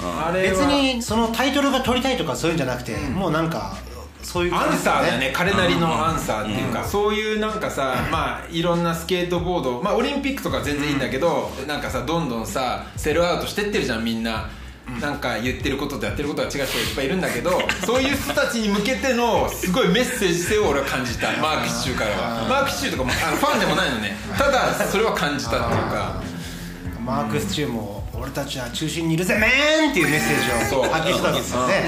別にそのタイトルが取りたいとかそういうんじゃなくて、もうなんかそういうアンサーだよね。彼なりのアンサーっていうか、そういうなんかさ、まあいろんなスケートボードまあオリンピックとか全然いいんだけど、なんかさどんどんさセルアウトしてってるじゃんみんな。なんか言ってることとやってることが違う人がいっぱいいるんだけどそういう人たちに向けてのすごいメッセージ性を俺は感じたマークシチューからは。マークシチューとかもあのファンでもないのね。ただそれは感じたっていうか。マークスチューも俺たちは中心にいるぜ man っていうメッセージを発揮したわけですよね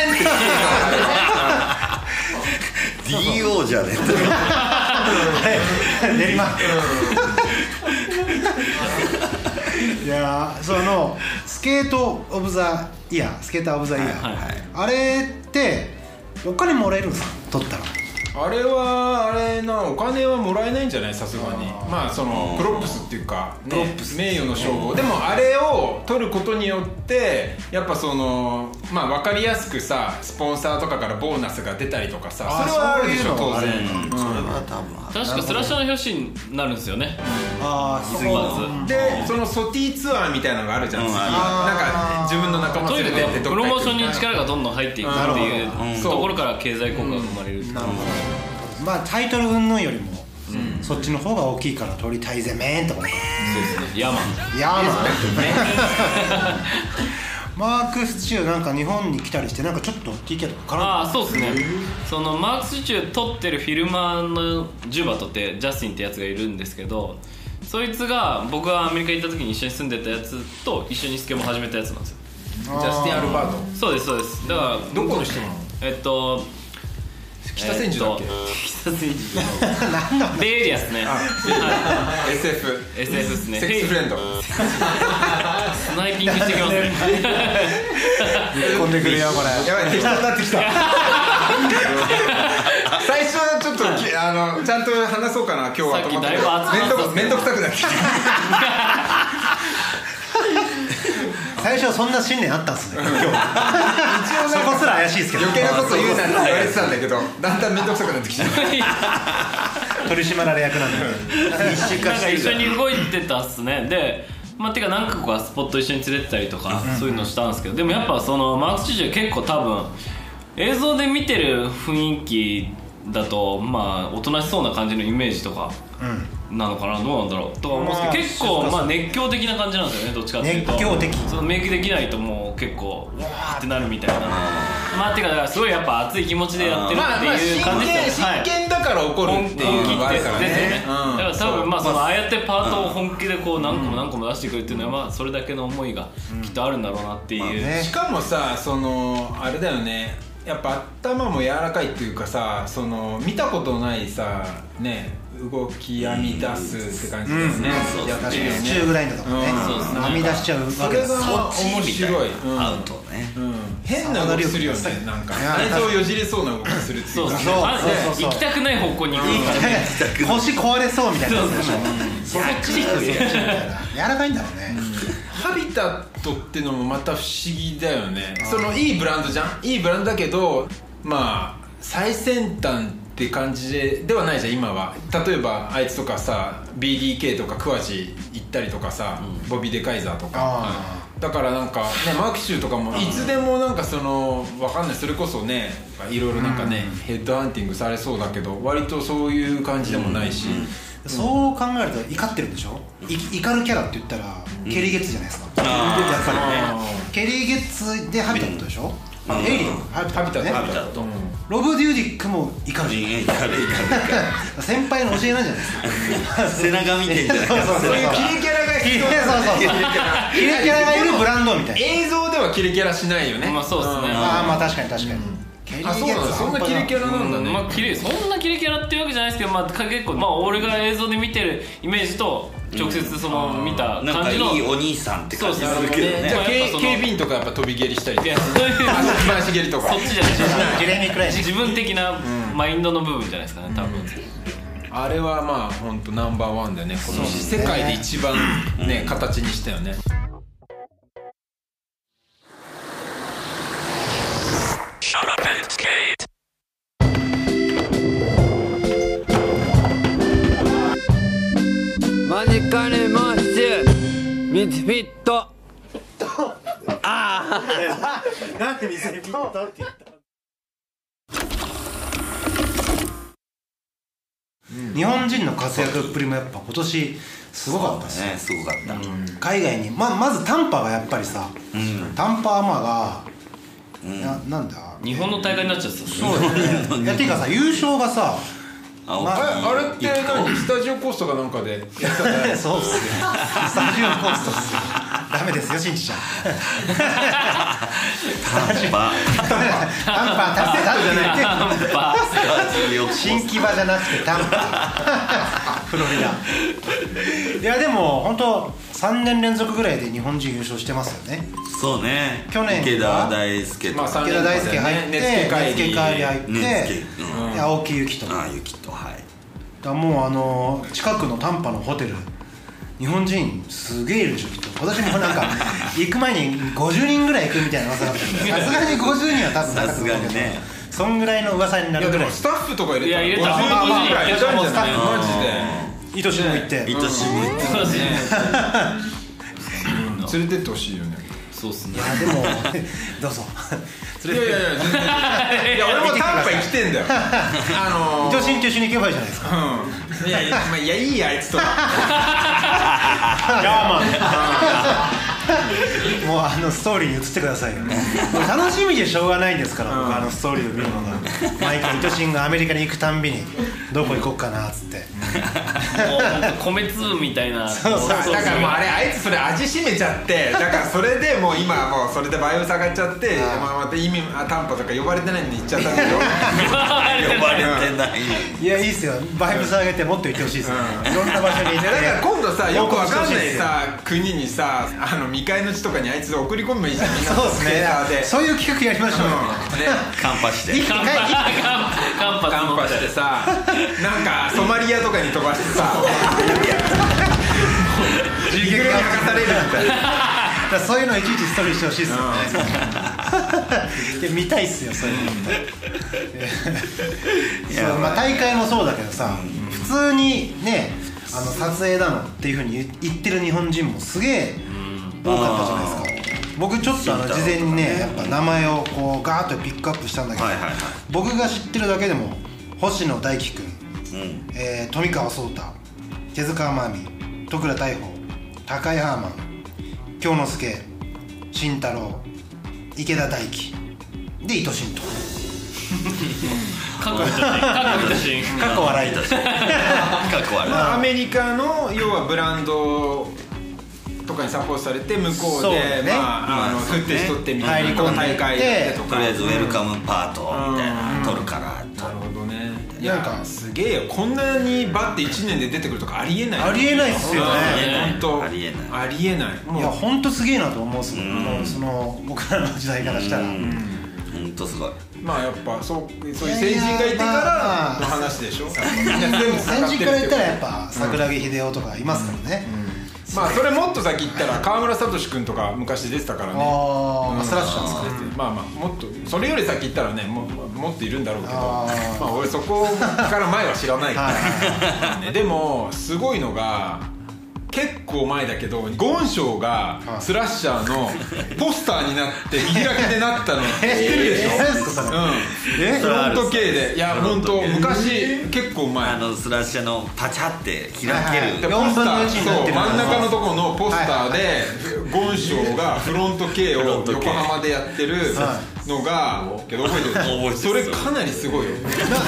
ちんたらやってんじゃねえ DO 練馬。いやーそのスケート・オブ・ザ・イヤースケーター・オブ・ザ・イヤー、あれってお金もらえるんですか？取ったらあれはあれなお金はもらえないんじゃない？さすがに。まあその props っていうか、ね、名誉の称号。でもあれを取ることによってやっぱそのまあ分かりやすくさスポンサーとかからボーナスが出たりとかさあそれはあるでしょ当然、それは多分確かスラッシャーの表紙になるんですよね。ああそまこず。でそのソティツアーみたいなのがあるじゃん、うん。次あなんか自分の仲間連れてってプロモーションに力がどんどん入っていくっていうところから経済効果が生まれるなるほどまあタイトル云々よりも、そっちの方が大きいから取りたいぜメーンとかねそうですね。ヤーマン。いやーまあマーク・スチューなんか日本に来たりしてなんかちょっと TK とか絡ん。ああそうですね。そのマークスチュー撮ってるフィルマーのジュバトってジャスティンってやつがいるんですけどそいつが僕がアメリカ行った時に一緒に住んでたやつと一緒にスケボー始めたやつなんですよ。ジャスティン・アルバート。そうですそうです。だからどこの人なの？えっと北千住だっけ、えと北千住ベイエリアっすね。は SF い SF っすね。セックスフレンド。スナイピングしてきますね。込んでくるよこれやばい適当になってきた最初はちょっときあのちゃんと話そうかな今日はさっきと思ってだいぶ熱かったっすね面倒面倒くさくなってきた最初はそんな信念あったんですね。今日そこすら怪しいですけど。余計なこと言うなって言われてたんだけどだんだん面倒くさくなってきた。取り締まられ役なんで。なんか一緒に動いてたっすね。でまあてか何個かスポット一緒に連れてったりとかそういうのしたんですけどでもやっぱそのマークス・チュー結構多分映像で見てる雰囲気だとまあおとなしそうな感じのイメージとかなのかなどうなんだろうとか思うんですけどまあ結構まあ熱狂的な感じなんですよねどっちかっていうと。熱狂的。そのメイクできないともう結構わーってなるみたいなまあてかだからすごいやっぱ熱い気持ちでやってるっていう感じ剣ですよ真剣だから怒るっていうのがあるからね。ね、うん。だから多分まあそのああやってパートを本気でこう何個も何個も出してくるっていうのはまあそれだけの思いがきっとあるんだろうなっていう、しかもさそのあれだよね。やっぱ頭も柔らかいっていうかさその見たことないさね動き編み出すって感じだよね、やってるよね。スチューぐらいのとこね。うん。そうですねはみ出しちゃうわそれが面白い、うんアウトねうん。変な動きするよねなんか。内臓をよじれそうな動きするっていかそううそう。そうまずそうそう。行きたくない方向に行く。からね腰壊れそうみたいなやつでしょそっちに行く柔らかいんだろうね。ハビタットっていうのもまた不思議だよね。そのいいブランドじゃん。いいブランドだけどまあ最先端って感じでではないじゃん今は。例えばあいつとかさ BDK とか桑地行ったりとかさ、ボビー・デカイザーとか。あだからなんかねマークシューとかもいつでもなんかそのわかんない。それこそねいろいろなんかね、ヘッドハンティングされそうだけど割とそういう感じでもないし、そう考えると怒ってるんでしょ？い怒るキャラって言ったらケリー・ゲッツじゃないですか。やっぱりね。ケリー・ゲッツでハビタットでしょ？エイリアンハビタットねハビタットロブ・デューディックも怒る人間いかれいか 先輩の教えなんじゃないですか。れ背中見てんじゃないそうそうそう。そういうキレキャラが必要そうそうそう。キレキャラがいるブランドみたいな。映像ではキレキャラしないよね。まあそうですね。ああまあ確かに確かに。ケリあそうなんだ。そんなキレキャラなんだね、まあ綺麗そんなキレキャラっていうわけじゃないですけどまあ結構まあ俺が映像で見てるイメージと直接その見たなんかい感じの。いお兄さんって感じすそうそう。るけどね。じゃあ警まあやっぱその警備員とかやっぱ飛び蹴りしたりいやそういう足足蹴りとかそっちじゃない自分的なマインドの部分じゃないですかね多分。あれはまあ本当ナンバーワンだよね今年そうね世界で一番ね形にしたよね。Shut up and skate. マジカルモッシュミツフィット。なんで店にピットって言った日本人の活躍っぷりもやっぱ今年すごかったですね。すごかった。海外に。ままずタンパがやっぱりさ、タンパアマが、ななんだ？日本の大会になっちゃってた。そうだよねいやていうかさ優勝がさあまあれあれって何スタジオコースとかなんかでやったね そうっすよスタジオコーストっすよ ダメですよしんちちゃん。タンパ。タンパタンパじゃないナンパ新木場じゃなくてタンパ フロリダ。いやでも本当3年連続ぐらいで日本人優勝してますよね。そうね。去年池田は大輔とまあか池田大輔入って根付帰り。根付帰り入って、うん。で青木由紀と。ああゆきとはい。だもうあの近くの短波のホテル日本人すげえいるでしょきっと。私もなんか 行く前に50人ぐらい行くみたいな噂だったんでさすがに50人は多分なかったけど。さすがにね。そんぐらいの噂にないるぐらい。やでもスタッフとか入れたらいや入れた50人ぐらいいたんじゃないもうスタッフマジで愛しも行って。愛しも行って。そうですね。連れてってほしいよね。そうっすね。いやでも どうぞ。いやいやいや全然。いや俺もタンパ生きてんだよ。あのー。愛しんと一緒に行けばいいじゃないですか。うん。いやいやまあいやいいやあいつと。はヤーマンもうあのストーリーに移ってくださいよ。もう楽しみでしょうがないんですから、僕あのストーリーを見るのが。毎回愛しんがアメリカに行くたんびにどこ行こうかなっつって米粒みたいな。そうそうだからもうあれあいつそれ味しめちゃってだからそれでもう今もうそれでバイオ下がっちゃってまあまた意味あタンパとか呼ばれてないんで言っちゃったんだけど。呼ばれてない。いやいいっすよ。バイブス上げてもっと行ってほしいです。よ、いろんな場所に行ってだから今度さよくわかんないさ国にさあの未開の地とかにあいつ送り込めばいいじゃんみんなそうですね。スケーターでそういう企画やりましょうよ、うん。ね。カンパして一回カンパカンパカンパしてさなんかソマリアとかに飛ばしてさ銃陸に撃が吐かされるみたいな。そういうのいちいちストーリーしてほしいっすよ。ね、見たいっすよそういうの。そうまあ、大会もそうだけどさ、普通にねあの撮影だのっていうふうに言言ってる日本人もすげえ多かったじゃないですか。僕ちょっとあの事前にねやっぱ名前をこうガーッとピックアップしたんだけど、はいはいはい。僕が知ってるだけでも星野大輝くん、うん。えー富川壮太手塚真美戸倉大鵬高井ハーマン京之介慎太郎池田大輝で糸慎と過去過去見たし。過去笑いだし。過去あるアメリカの要はブランドとかにサポートされて向こうでね。まああ振って取ってみたいな入り込んで大会でとか。とりあえずウェルカムパートみたいな取るからなるほどね。いなんか。やすげえよ。こんなにバッて1年で出てくるとかありえない。ありえないっすよね。本当。ありえない。ありえない。もいうや。ほんとすげえなと思うっすもうその僕らの時代からしたら。本当すごい。まあやっぱそうそういう先人がいてからの話でしょ。先人から言ったらやっぱぱ桜木秀夫とかいますからね、まあそれもっと先言ったら川村聡君とか昔出てたからね。ああスラッシュなんですかまあまあもっとそれより先言ったらねももっといるんだろうけどまあ俺そこから前は知らないから、ねでもすごいのが結構前だけどゴンショウがスラッシャーのポスターになって見開きでなったの。知ってるでしょ？え何ですかそれうんフロント系で。いや本当昔結構前。あのスラッシャーのパチャって開はいはい。けるでポスタ4分のー1になってる。そう真ん中のところのポスターはいでゴンショウがフロント K を横浜でやってるのがけど覚えてる。それかなりすごいよ。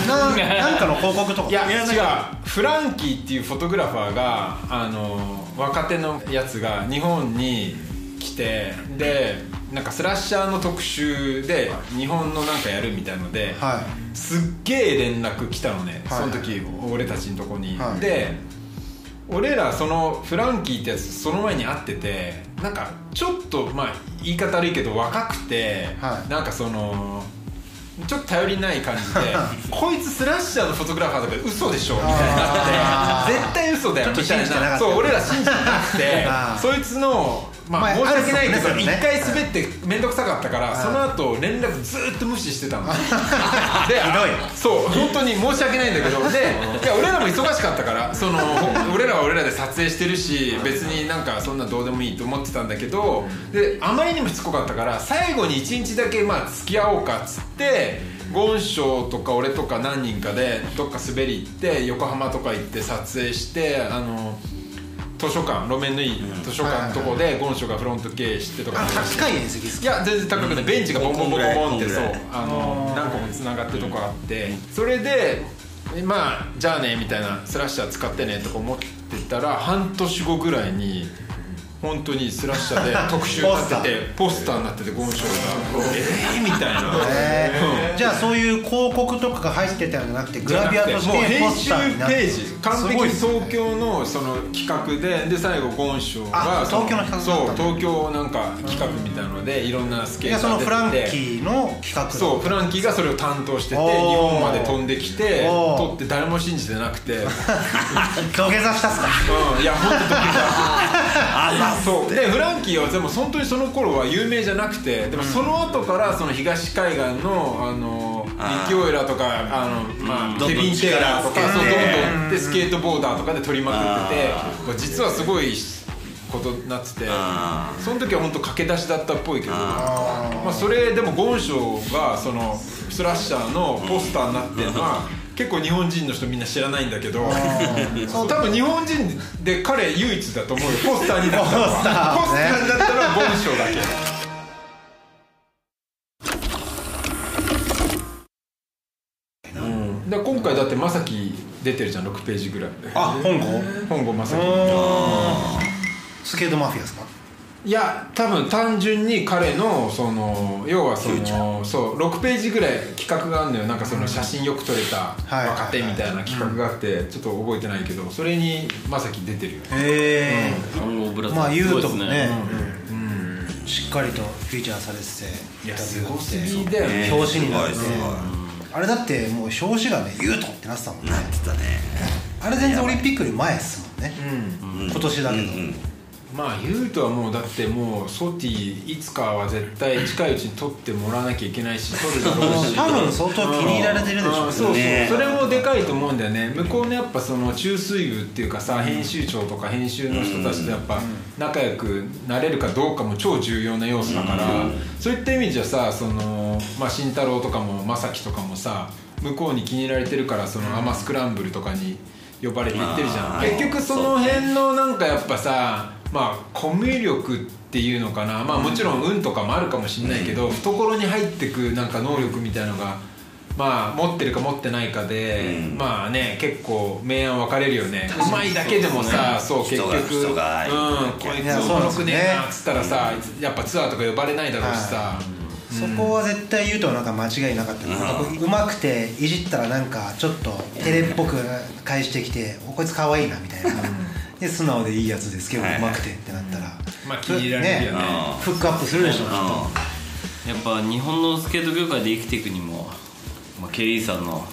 なな なんかの広告とか。いや違う。フランキーっていうフォトグラファーがあの若手のやつが日本に来てでなんかスラッシャーの特集で日本のなんかやるみたいので、はすっげえ連絡来たのね、はい。その時俺たちのとこに、はい。で俺らそのフランキーってやつその前に会っててなんかちょっとまあ言い方悪いけど若くて、はい。なんかそのちょっと頼りない感じで こいつスラッシャーのフォトグラファーだから嘘でしょみたいになって絶対嘘だよみたいな。そう俺ら信じてなくて そいつのまあまあ申し訳ないけど一回滑って面倒くさかったからその後連絡ずーっと無視してたの。でそう。本当に申し訳ないんだけど。でいや俺らも忙しかったからそのほ俺らは俺らで撮影してるし別になんかそんなどうでもいいと思ってたんだけどであまりにもしつこかったから最後に1日だけまあ付き合おうかっつってゴンショウとか俺とか何人かでどっか滑り行って横浜とか行って撮影してあの図書館路面のいい図書館のとこでゴンショウがフロント経営してとか。あ高いですいや全然高くない。ベンチがボンボンボンボンってそう。あの何個もつながってるとこあって。それでまあじゃあねみたいなスラッシャー使ってねとか思ってたら半年後ぐらいに本当にスラッシャーで 特集になってて。ポスター。になっててゴンショウが「えー?」みたいな。じゃあそういう広告とかが入ってたんじゃなくてグラビアとしてポス集ターになって。ページ完璧に東京のその企画でで最後ゴンショウあが東京の企画だったそう東京なんか企画みたいなのでいろんなスケいやーター出そのフランキーの企画だそうフランキーがそれを担当してて日本まで飛んできて撮って誰も信じてなくて。う ん土下座したっすか？いや本当ドキ そう。でフランキーはでも本当にその頃は有名じゃなくてでもその後からその東海岸のあのリッキー・オイラーとかあの、まあ、ケビン・テイラーとかそうどんどんでスケートボーダーとかで撮りまくっててまあ実はすごいことになっててあその時は本当駆け出しだったっぽいけどあまあ、それでもゴンショウがそのスラッシャーのポスターになってるのは結構日本人の人みんな知らないんだけど多分日本人で彼唯一だと思うよ。ポスターになったのは。ポスター。になったのはゴンショウだけ。今回だってまさき出てるじゃん6ページぐらいあ本郷？本郷まさきスケートマフィアですか？いや多分単純に彼のその要はそのそう6ページぐらい企画があるのよ。なんかその写真よく撮れたはい。若手みたいな企画があってちょっと覚えてないけどそれにまさき出てるよへえまあ言うともね。しっかりとフィーチャーされてていやインタビューすごすぎだよね。表紙になって。あれだってもう表紙がね「ユート」ってなってたもんね。なってたね。あれ全然オリンピックより前っすもんね。うん。今年だけど。うんうんまあ言うとはもうだってもうソティいつかは絶対近いうちに撮ってもらわなきゃいけないし撮るだろうし。多分相当気に入られてるでしょうん。そうそう、ねそれもでかいと思うんだよね。向こうのやっぱその中水部っていうかさ編集長とか編集の人たちとやっぱ仲良くなれるかどうかも超重要な要素だから、そういった意味じゃさその、まあ、慎太郎とかも正樹とかもさ向こうに気に入られてるからそのアマスクランブルとかに呼ばれて行ってるじゃん、結局その辺のなんかやっぱさまあコミュ力っていうのかな。まあもちろん運とかもあるかもしれないけど、懐に入ってくなんか能力みたいのがまあ持ってるか持ってないかで、うん。まあね結構明暗分かれるよね。うまいだけでもさそう,、結局。人が人がうん。こいつおもろなんですよねくねえなっつったらさやっぱツアーとか呼ばれないだろうしさ、そこは絶対言うとなんか間違いなかった。うまくていじったらなんかちょっと照れっぽく返してきて「おこいつ可愛いな」みたいなで素直でいいやつですけどうはい。まくてってなったら。まあ気に入られるよね。フックアップするでしょきっと。やっぱ日本のスケート業界で生きていくにも、まあ、ケリーさんの、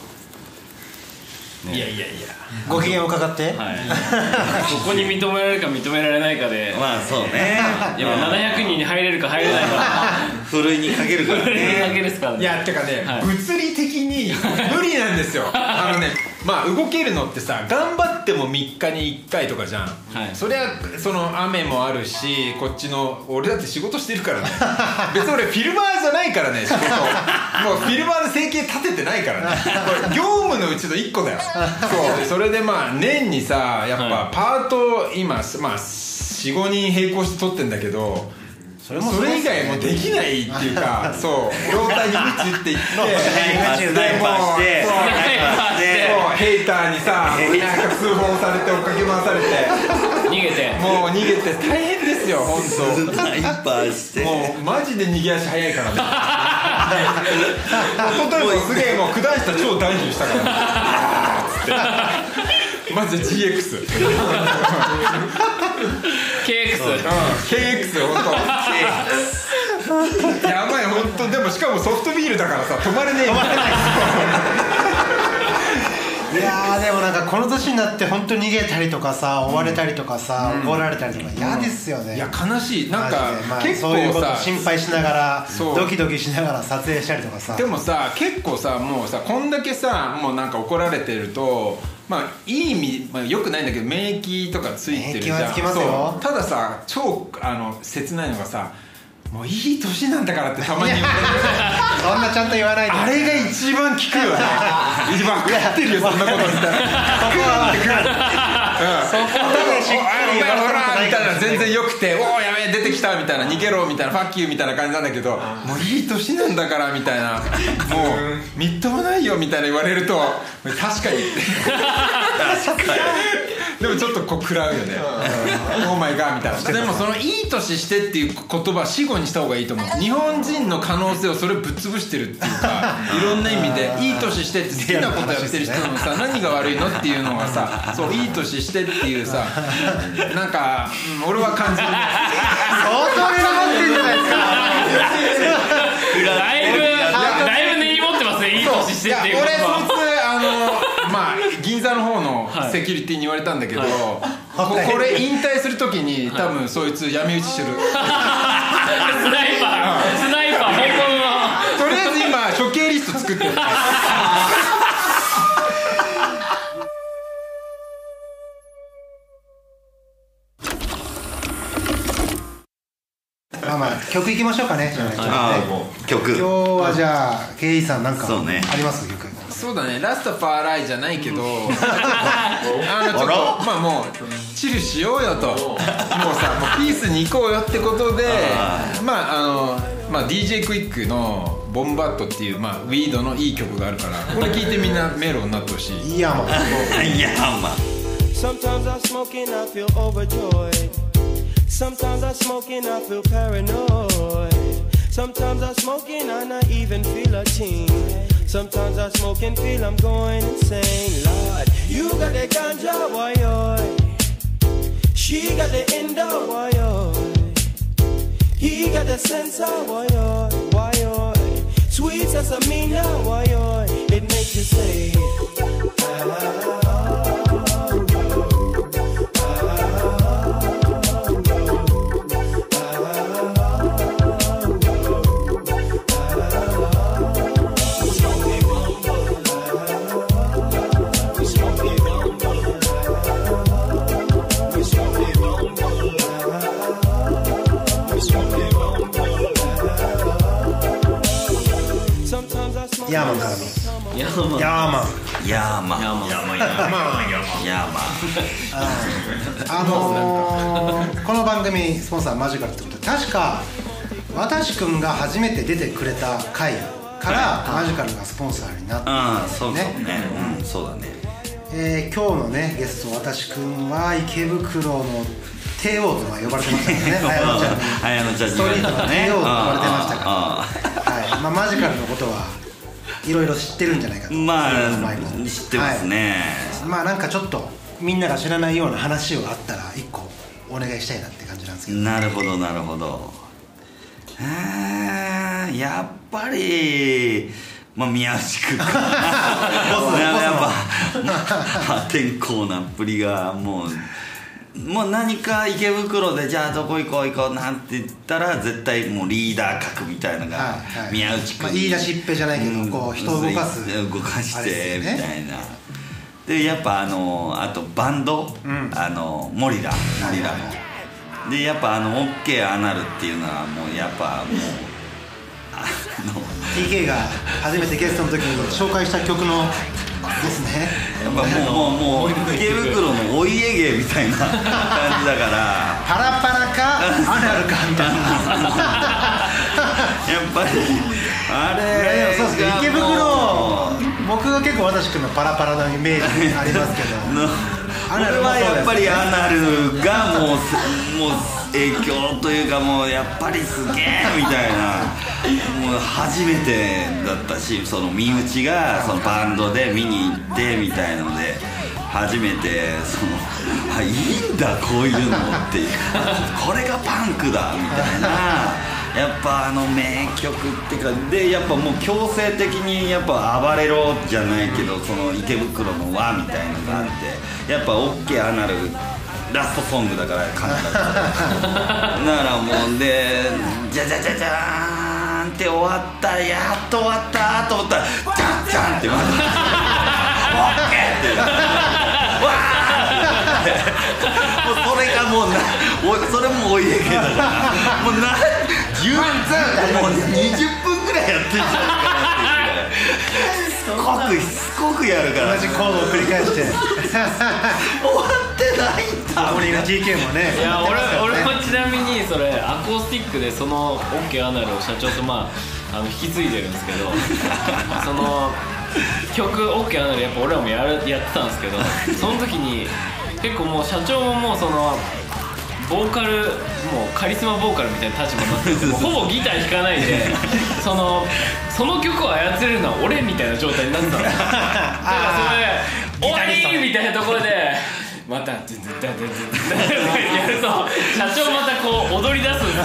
ね、いやいやいや。ご機嫌を伺って。はい。そこに認められるか認められないかで。まあそうね。やっぱ700人に入れるか入れないか。ふるいにかけるからそれだねけですからね。いやてかね、はい。物理的に無理なんですよ。あのねまあ動けるのってさ頑張っても3日に1回とかじゃん、はい。そりゃその雨もあるしこっちの俺だって仕事してるからね。別に俺フィルマーじゃないからね仕事。もうフィルマーで生計立ててないからね。これ業務のうちの1個だよそう。それでまあ年にさやっはぱパート今まあ45人並行して取ってんだけどそれもそれ以外もうできないっていうか そう。状態に鞭打っていって ナイパーしてナイパーしてそう。ヘイターにさなんか通報されて追っかけ回されて。逃げて。もう逃げて大変ですよ本ナイパーして。当もうマジで逃げ足早いからね 一昨日もすげえもう九段下超ダイブしたから。ねあーっつってマジで GX ケ KX うん。KX 本当。やばい本当。でもしかもソフトビールだからさ止まれねえみたいないなんかこの年になって本当に逃げたりとかさ追われたりとかさ、怒られたりとか嫌ですよね、いや悲しい。なんかまあ結そういうこと構さ心配しながらドキドキしながら撮影したりとかさ。でもさ結構さもうさこんだけさもうなんか怒られてるとまあいい意味、まあ、よくないんだけど免疫とかついてるじゃん。免疫はつきますよ。たださ超あの切ないのがさもういい年なんだからってたまに言われる。そんなちゃんと言わないで。あれが一番効くよね。一番分かってるよそんなことしたら。そこは分かるそこでしっかり。お前ほらみたいな全然よくて「おおやべえ出てきた」みたいな「逃げろ」みたいな「ファッキュー」みたいな感じなんだけどもういい年なんだからみたいな。もうみっともないよみたいな言われると確かにでもちょっとこう食らうよね「オーマイガー」みたいな。でもその「いい年して」っていう言葉死語にした方がいいと思う。日本人の可能性をそれぶっ潰してるっていうか いろんな意味で「いい年して」って好きなことやってる人のさ何が悪いのっていうのがさそういい年してっていうさなんか、うん俺は感じる相当根に持ってんじゃないですか。だいぶだいぶ根に持ってますねいい年してっていういや俺銀座の方のセキュリティに言われたんだけど、ここれ引退する時に多分そいつ闇討ちしてる、スナイパー。スナイパー。本物のとりあえず今処刑リスト作ってる。まあまあ曲いきましょうかね。じゃあね。曲。今日はじゃあケイさんなんかそうね。あります？曲そうだね。ラストファーライじゃないけど。あのちょっとまあもうチルしようよと。もうさもうピースに行こうよってことでまああのまあ DJ クイックの「ボンバット」っていう、まあ、ウィードのいい曲があるからこれ聴いてみんなメロになってほしい。いやもう いやまあ。Sometimes I smoke and I feel overjoyed. Sometimes I smoke and I feel paranoid. Sometimes I smoke and I even feel a ting. Sometimes I smoke and feel I'm going insane. Lord, you got the ganja, why She got the endo, why He got the sensor, why Why Sweet as a mina, why It makes you say, ah. のいやまあヤーマン。いやまあいやまあいやまああのー、この番組スポンサーマジカルってことで確か私くんが初めて出てくれた回からマジカルがスポンサーになったああそうそうね。うんそうだね。えー今日のねゲスト私くんは池袋の帝王とは 呼ばれてましたね。綾乃ちゃんに。ストリートの帝王と呼ばれてましたから。はい。まあ、マジカルのことはいろいろ知ってるんじゃないかと。まあ前も知ってますね、はい。まあなんかちょっとみんなが知らないような話をあったら一個お願いしたいなって感じなんですけど。なるほどなるほど。えーやっぱりまあ宮内君。ボスの。やっぱ破天荒なっぷりがもうもう何か池袋でじゃあどこ行こう行こうなんて言ったら絶対もうリーダー格みたいなのがはいはい。宮内君、まあ言い出しっぺじゃないけどこう人を動かす。動かしてみたいな。でやっぱあのあとバンド、ん。あのモリラモリラのでやっぱあの OK アナルっていうのはもうやっぱもうあの TK が初めてゲストの時に紹介した曲のですね。やっぱもうもうもう池袋のお家芸みたいな感じだから。パラパラかアナルかみたいな。やっぱりあれそうですね。池袋僕は結構私くんのパラパラのイメージありますけど 俺はやっぱりアナルがもうもう影響というかもうやっぱりすげえみたいな。もう初めてだったしその身内がそのバンドで見に行ってみたいので初めてそのあいいんだこういうのってこれがパンクだみたいな。やっぱあの名曲っていうかでやっぱもう強制的にやっぱ暴れろじゃないけどその池袋の輪みたいのがあってやっぱ OK アナルラストソングだから簡単だからもうでじゃじゃじゃじゃーんって終わったやっと終わったと思ったらじゃんじゃんってまた OK ってわーもうそれがもうなおそれもお家芸だからもうな10もう20分ぐらいやってんじゃないかなっていう。しつこくしつこくやるから同じコードを繰り返して。終わってないんだ。ここにいる TK もね。いや俺俺ももちなみにそれアコースティックでその OK アナルを社長とまああの引き継いでるんですけどその曲 OK アナルやっぱ俺らもやるやってたんですけどその時に結構もう社長ももうそのボーカルもうカリスマボーカルみたいな立場になってて もうほぼギター弾かないで そのその曲を操れるのは俺みたいな状態になってたの。だからそれ「終わり!」みたいなところでまた「ズンズンダンズンズンダン」ってやると社長またこう踊り出すんですよ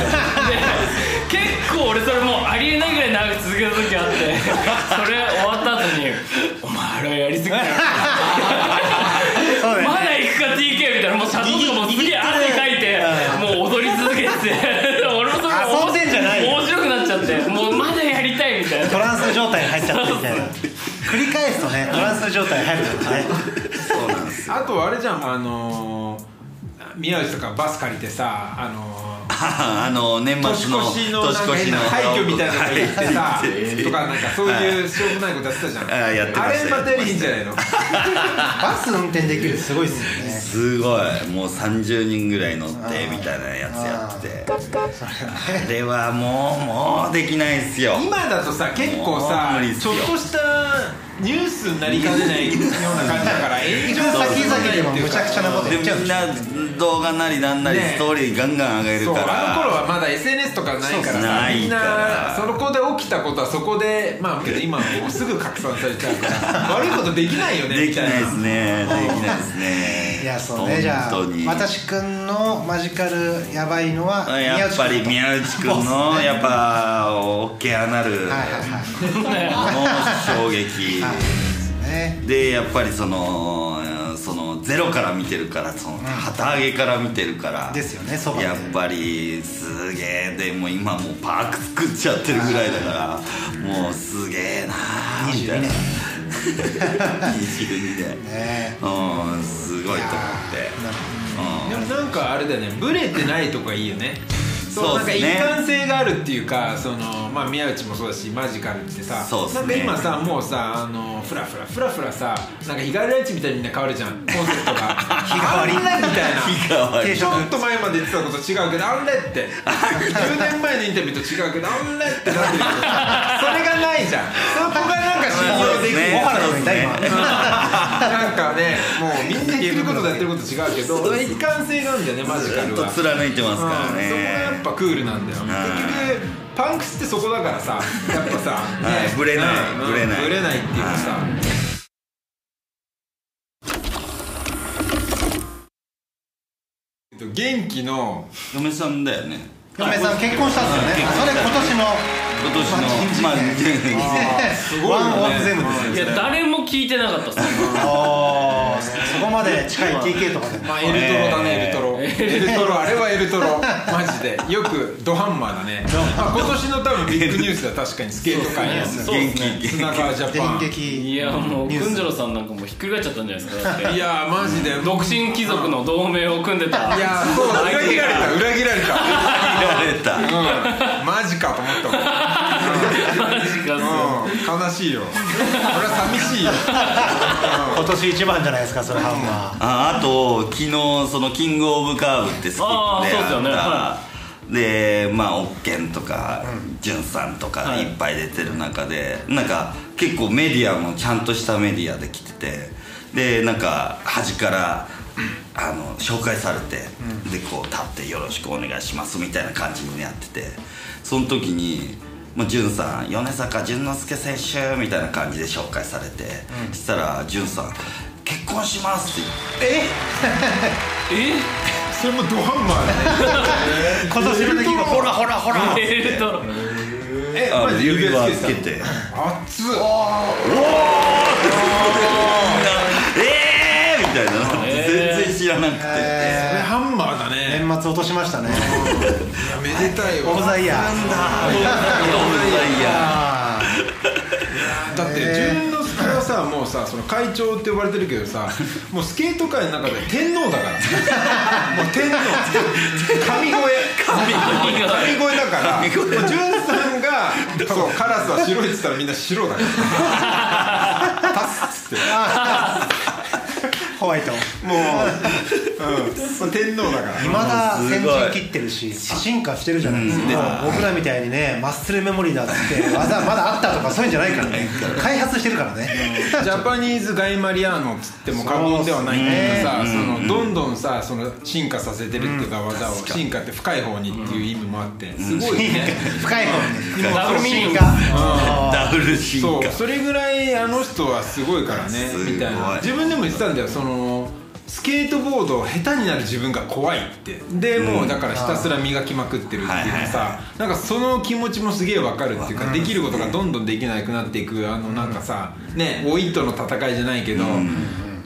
で結構俺それもうありえないぐらい長く続けた時あってそれ終わった後に「お前らやりすぎだよ」もう社長もすげえ汗かいてもう踊り続けてて。俺もそれ遊んでんじゃないよ。面白くなっちゃってもうまだやりたいみたいな。トランス状態に入っちゃってみたいな。繰り返すとねトランス状態に入るからねそうなんですあとあれじゃんあのー宮内とかバス借りてさあのー あの年末の年越しの廃墟みたいなとこ行ってさはい とかなんかそういうしょうもないことやってたじゃん。あやってましたあれまたいいんじゃないの？バス運転できるすごいっすよねすごい。もう30人ぐらい乗ってみたいなやつやってて。あれはもうもうできないっすよ。今だとさ結構さちょっとしたニュースになりかねないような感じだから炎上行く先々でもむちゃくちゃなことでやっちゃうんみんな動画なりなんなりねストーリーガンガン上げるから。あの頃はまだ SNS とかないからさそうないみんなそこで起きたことはそこでまあけど今はもうすぐ拡散されちゃうから 悪いことできないよねできないですね。できないですね。いやそうね。じゃあ私くんのマジカルやばいのはやっぱり宮内くんのやっぱ OK アナルはいはいはい。の衝撃。ねでやっぱりそのそのゼロから見てるからその旗揚げから見てるから。ですよねそばで。やっぱりすげえ。でもう今もうパーク作っちゃってるぐらいだからもうすげえなーみたいな。22年。ねうんすごいと思って。でもなんかあれだよね。ブレてないとこがいいよねそうなんか一貫性があるっていうかそのまあ宮内もそうだしマジカルってさそうっすね。なんか今さもうさあのフラフラフラフラさなんか日帰りランチみたいにみんな変わるじゃん。コンセプトが。日替わりみたいな。日替わり。ちょっと前まで言ってたこと違うけどあんれって。10年前のインタビューと違うけどあんれってなってる。けどそれがないじゃん。そこがなんか信用できる。ね。小原のいた今 なんかねみんな言ってることとやってること違うけど一貫性があるんだよねマジカずっとルは貫いてますからうん。そこがやっねぱクールなんだよ。結局パンクスってそこだからさやっぱさ、はい。ブレないうん。ブレない。ブレないっていうかさ、えっと元気の嫁さんだよね。嫁さん結婚したんですよね。それ今年の今年のまあ すごいワンオブゼムですよいや誰も聞いてなかったっすあーそこまで近い TK とかで。もまあエルトロだね、エルトロ。エルトロあれはエルトロ。マジで。よくドハンマーだね、まあ、今年の多分ビッグニュースは確かに。スケート界のそうですね。砂川ジャパン。電撃。いやもうくんじょろさんなんかもうひっくり返っちゃったんじゃないですか。だっていやマジで。独身貴族の同盟を組んでた。いやそう裏切られた。裏切られた。られた。うん。マジかと思ったもん。マジかっすよ。うん悲しいよ。俺は寂しいよ。今年一番じゃないですかそれハンマああと昨日そのキングオブカーブってスキップであーそうですよね。あったはでまあオッケンとかじゅんさんとかはい。いっぱい出てる中でなんか結構メディアもちゃんとしたメディアで来ててでなんか端からあの紹介されて、でこう立って「よろしくお願いします」みたいな感じにやっててその時に「もう潤さん米坂淳之介選手」みたいな感じで紹介されて、そしたら潤さん「結婚します」って。言ってえ？それもドハンマーだね。今年の出来事ほらほらほら。エルトロえあの指輪つつけけて。熱っ。えーみたいな。全然知らなくて、これハンマー末落としましたね。めでたいオブわザイヤー。いやあだって淳之介はさもうさその会長って呼ばれてるけどさ もうスケート界の中で天皇だから。もう天皇。神越え神越えだからもう淳さんがそうカラスは白いっつったらみんな白だから。タスっつって。ーホワイト。もう、うん、天皇だから。いまだ先陣切ってるし進化してるじゃないですか。僕らみたいにねマッスルメモリーだって 技まだあったとかそういうんじゃないからね。開発してるからね。ジャパニーズ・ガイ・マリアーノっつっても過言ではないっていうかさそのどんどんさその進化させてるっていうか技を進化って深い方にっていう意味もあって。すごいね。深い方にダブルミーニングダブル進化。そう。それぐらいあの人はすごいからねみたいな。自分でも言ってたんだよ。そのスケートボード下手になる自分が怖いって。でもうだからひたすら磨きまくってるっていうかはいはいさなんかその気持ちもすげえわかるっていうかできることがどんどんできなくなっていくあのなんかさね老いとの戦いじゃないけど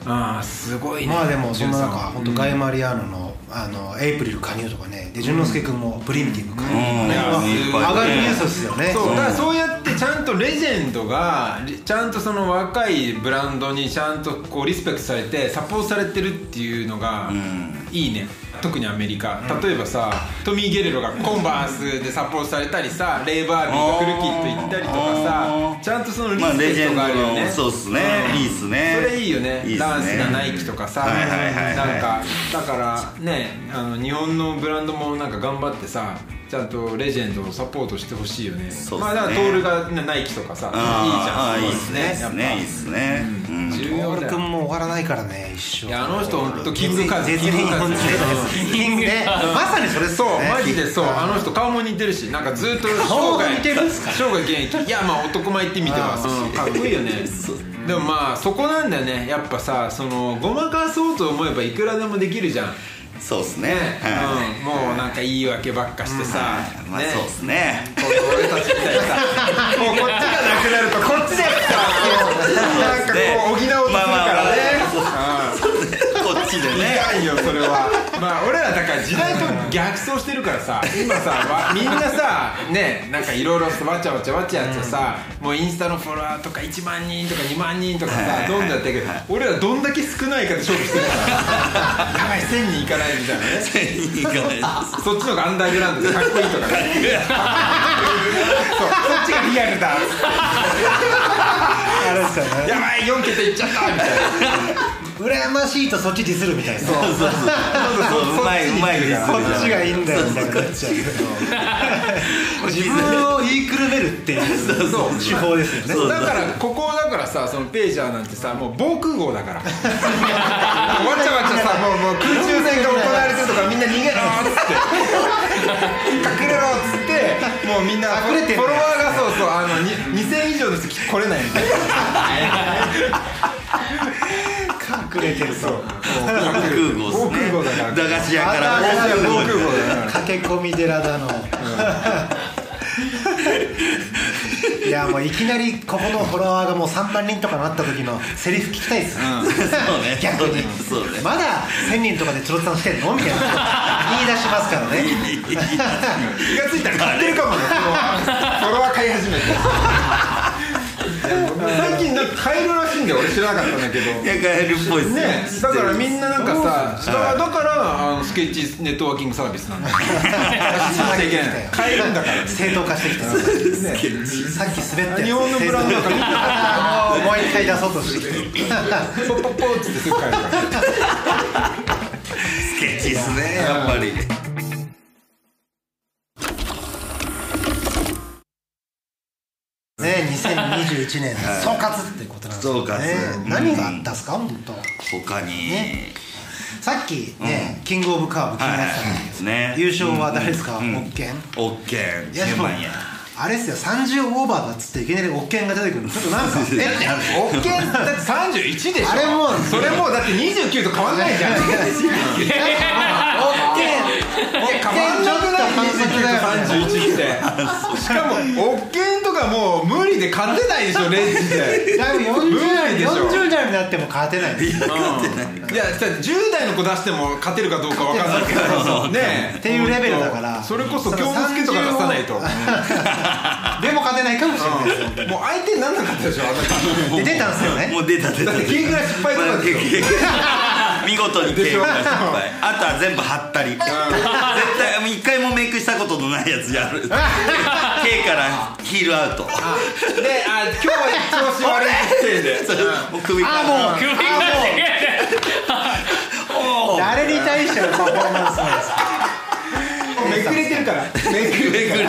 ああすごいね。まあでもそんな中13本当ガイ・マリアーノのあのエイプリル加入とかね。で淳之介君もプリミティブ加入。うん。いやいっぱい上がるニュースですよね。そう。だからそうやってちゃんとレジェンドがちゃんとその若いブランドにちゃんとこうリスペクトされてサポートされてるっていうのがいいね。特にアメリカ。例えばさトミー・ゲレロがコンバースでサポートされたりさレイ・バービーがフルキット行ったりとかさちゃんとそのリまあスペクトがあるよね。のそうっすね。いいっすね。それいいよね。ね。ダンスがナイキとかさ、はいはいはいはい。なんかだからねあの日本のブランドもなんか頑張ってさちゃんとレジェンドをサポートしてほしいよね。そうっすね。まあだからトールが、ね、ナイキとかさいいじゃん。いいっすね。いいっすねいいっすね。うん。重要だよ。君も終わらないからね一生。いやあの人本当キングカズ絶対日本人キングカズ。ねまさにそれっすそう。マジでそう。あの人顔も似てるしなんかずっと顔が生涯似てるんすか？生涯現役。いやまあ男前って見てますし。かっこいいよね。でもまあそこなんだよね。やっぱさそのごまかそうと思えばいくらでもできるじゃんそうっすね。うん、もうなんか言い訳ばっかしてさ、まあね。そうっすね。こう俺たちみたいにさ。もうこっちがなくなるとこっちでさなんかこう補おうとするからね、こっちでうん、ね。痛いよそれは。まあ俺らだから時代と逆走してるからさ。今さわみんなさねなんかいろいろわちゃわちゃわちゃやってさ、もうインスタのフォロワーとか1万人とか2万人とかさどんどんやってるけど俺らどんだけ少ないかで勝負してるから。やばい1000人いかないみたいなね。いいかないそっちの方がアンダーグラウンドでかっこいいとかね。そうそっちがリアルだあれですよね。やばい4桁いっちゃったみたいな。羨ましいとそっちディスるみたいな。そうそうそうう。まいうまいですこっちがいいんだよみたいにな。っちゃう自分を言いくるめるっていう手法ですよね。そうだからここだからさそのページャーなんてさもう防空壕だから。わちゃわちゃさもうもう空中戦が行われてるとかみんな逃げろっつって。隠れろっつってもうみんなれてんだよ。ォロワーがそうそうあのに2000以上の人来れないみたいな。隠れてるそう防空駄菓子屋から。空壕だから。駆け込み寺だの、いやもういきなりここのフォロワーがもう3万人とかなった時のセリフ聞きたいです、そうね。逆に。そうね。まだ1000人とかでつろつさんしてんの？みたいな。言い出しますからね。気がついたら買ってるかもねフォロワー買い始めて最近なんか買えるらしいんだよ。俺知らなかったんだけど。いやっぽいっすね。だからみんななんかさだからだからあのスケッチネットワーキングサービスなんだ。よ買えるんだ。から。正当化してきたな。さっき滑ったやつ。日本のブランドだかもう一回出そうとしてポッポッポッつってすぐ買えるから。スケッチっすねやっぱりね2021年総括ってことなんです何があったんですか？本当。他に。ね。さっきね、キングオブカーブ気になってたけど、ね。優勝は誰ですか、うん。オッケン。オッケーいやで10も万円。あれっすよ。30オーバーだっつっていきなりオッケンが出てくるの。ちょっとなんかえ？オッケーだって31でしょ。あれもうそれもうだって29と変わんないじゃん。オッケンオッケン変わんなくないちょっと反則だよね29ってしかもオッケーとかもう無理で勝てないでしょレンジでだいぶ40代理でしょ40代になっても勝てないですいや10代の子出しても勝てるかどうかわかんないけどねっていうレベルだからそれこそ京之助とか出さないとでも勝てないかもしれないもう相手になんなかったでしょあなたで出たんですよねもう出た出ただってキングが失敗とかでしょ見事にでしょ。ケイが失敗。あとは全部はったり。絶対一回もメイクしたことのないやつやる。K からヒールアウト。であ今日は調子悪いで。もう首から。あもう。首が違 おー。誰に対してのパフォーマンスなんですか？めくれてるから。めくれてる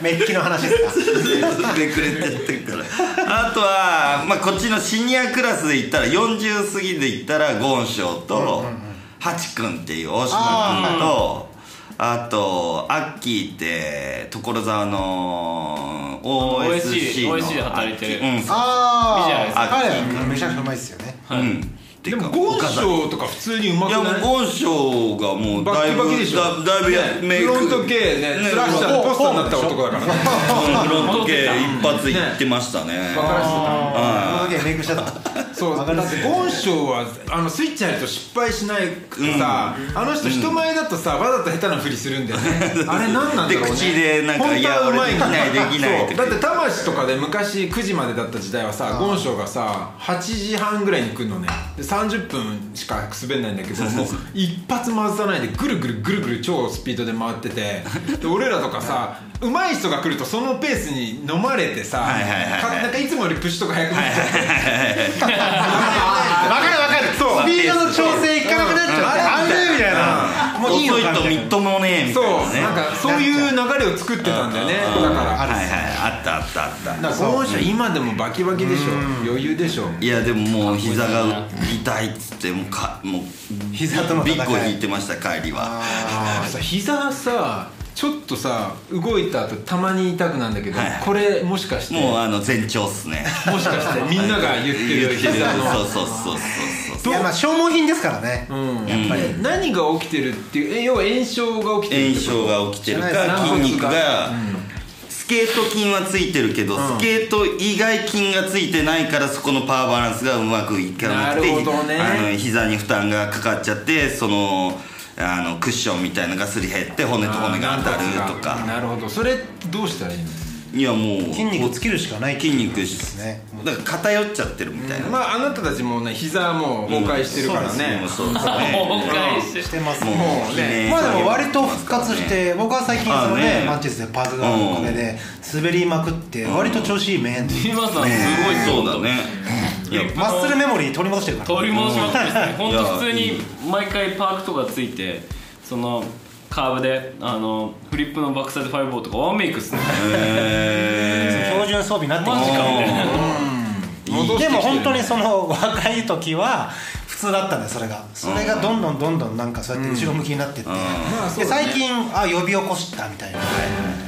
メッキの話ですかめくれてってるから。あとは、まあ、こっちのシニアクラスで言ったら40過ぎで言ったらゴンショウとハチ君っていう大島君とあとアッキーって所沢の OSC の OSC で働いてるうん。あいいじゃないですかあめちゃくちゃうまいですよね。うんでもゴンショウとか普通にうまくい？やもないうゴンショウがもうバッキだいぶバキでしょ？だだいぶやねメイク。フロント系ねねスラッシャーのポスターになった男だから。ねフロント系一発いってましたね。分からせて。たはその時メイクして。たそうだってゴンショウはあのスイッチ入ると失敗しないくてさ、あの人人前だとさわざと下手なふりするんだよね。あれ何なんだろうね。で口でなんか本当はうまいいや俺できないできないって。そう。だって魂とかで昔9時までだった時代はさゴンショウがさ8時半ぐらいに来るのね。で30分しか滑んないんだけどもう 一発回さないでぐるぐるぐるぐる超スピードで回っててで俺らとかさ上手い人が来るとそのペースに飲まれてさ、なんかいつもよりプッシュとか早くなっちゃって、そう。スピードの調整いかなくなっちゃってあれみたいな。もういいの遅いかみたいな。とみっともねえみそうたいなね。なんかそういう流れを作ってたんだよね。だからはいはいあったあったあっただからゴンショウ今でもバキバキでしょ。余裕でしょいやでももう膝が痛いっつってもうかもう膝との戦い。ビッグを引いてました帰りは。膝さちょっとさ動いた後たまに痛くなんだけど、はいこれもしかして？もうあの前兆っすね。もしかしてみんなが言ってる言ってる膝の。そうそうそうそうそういやまあ消耗品ですからね。うん。やっぱり。何が起きてるっていうえ要は炎症が起きてる炎症が起きてるか筋肉がスケート筋はついてるけど、スケート以外筋がついてないからそこのパワーバランスがうまくいかなくてなるほどね。あの膝に負担がかかっちゃってそのあのクッションみたいのがすり減って骨と骨が当たるとか。なるほど。それどうしたらいいの？いやもう筋肉つけるしかない。筋肉ですね。だから偏っちゃってるみたいな、まああなたたちもね膝もう崩壊してるからね、そうですね。崩壊してしてますもうもうね。まあでも割と復活して僕は最近そのねあね。マンチェスでパークがあるおかげで滑りまくって割と調子いい面。今さんすごいそうだね。いやマッスルメモリー取り戻してるから。取り戻しまくってですね 本当普通に毎回パークとかついてそのカーブであのフリップのバックサイド5とかワンメイクっすね。え標準装備になってきマジか。みたいな戻してきてるでも本当にその若い時は普通だったんだよそれが。それがどんどんどんどんなんかそうやって後ろ向きになってって、で最近あ呼び起こしたみたいな、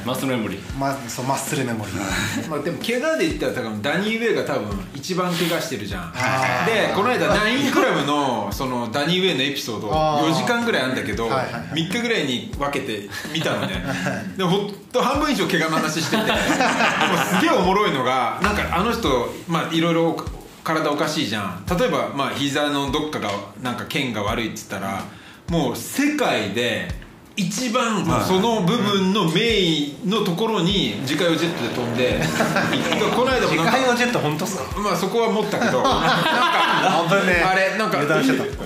マッスルメモリー。まそうマッスルメモリー。まあでも怪我で言ったら多分ダニー・ウェイが多分一番怪我してるじゃん。あでこの間ナインクラブのそのダニー・ウェイのエピソードあー。4時間ぐらいあるんだけどはいはいはい。3日ぐらいに分けて見たのね。でもほんと半分以上怪我の話しててでもすげえおもろいのがなんかあの人まあいろいろ体おかしいじゃん。例えばまあ膝のどっかがなんか腱が悪いっつったらもう世界で一番その部分のメインのところに自家用ジェットで飛んで この間も自なんか家用ジェット本当っすか？まあそこは持ったけど なんかあれなんか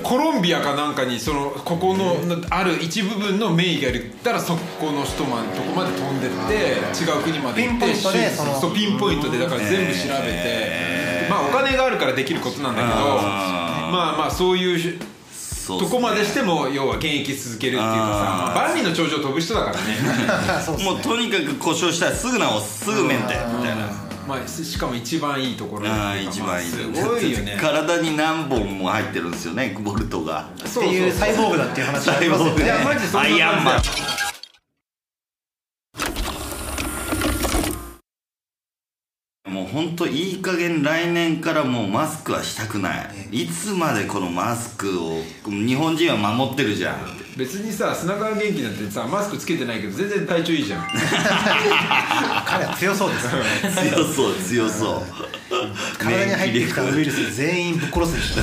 コロンビアかなんかにそのここのある一部分のメイがいったらそこの人まとこまで飛んでって違う国まで行ってピンポイントでそのそうピンポイントでだから全部調べてまあお金があるからできることなんだけどまあまあそういうそこまでしても要は現役続けるっていうかさまあ万里の長城飛ぶ人だから ね。もうとにかく故障したらすぐ直す。すぐメンテ。みたいな。まあ、ししかも一番いいところあ一番いいまあすごいよね。体に何本も入ってるんですよねボルトが。っていうサイボーグだっていう話ありますよね。いやマジそんなア感じイアンマンもう本当いい加減来年からもうマスクはしたくない。いつまでこのマスクを日本人は守ってるじゃん。別にさ砂川元気なんてさマスクつけてないけど全然体調いいじゃん。彼は強そうです。強そう強そう。体に入ってきたウイルス全員ぶっ殺すでしょ。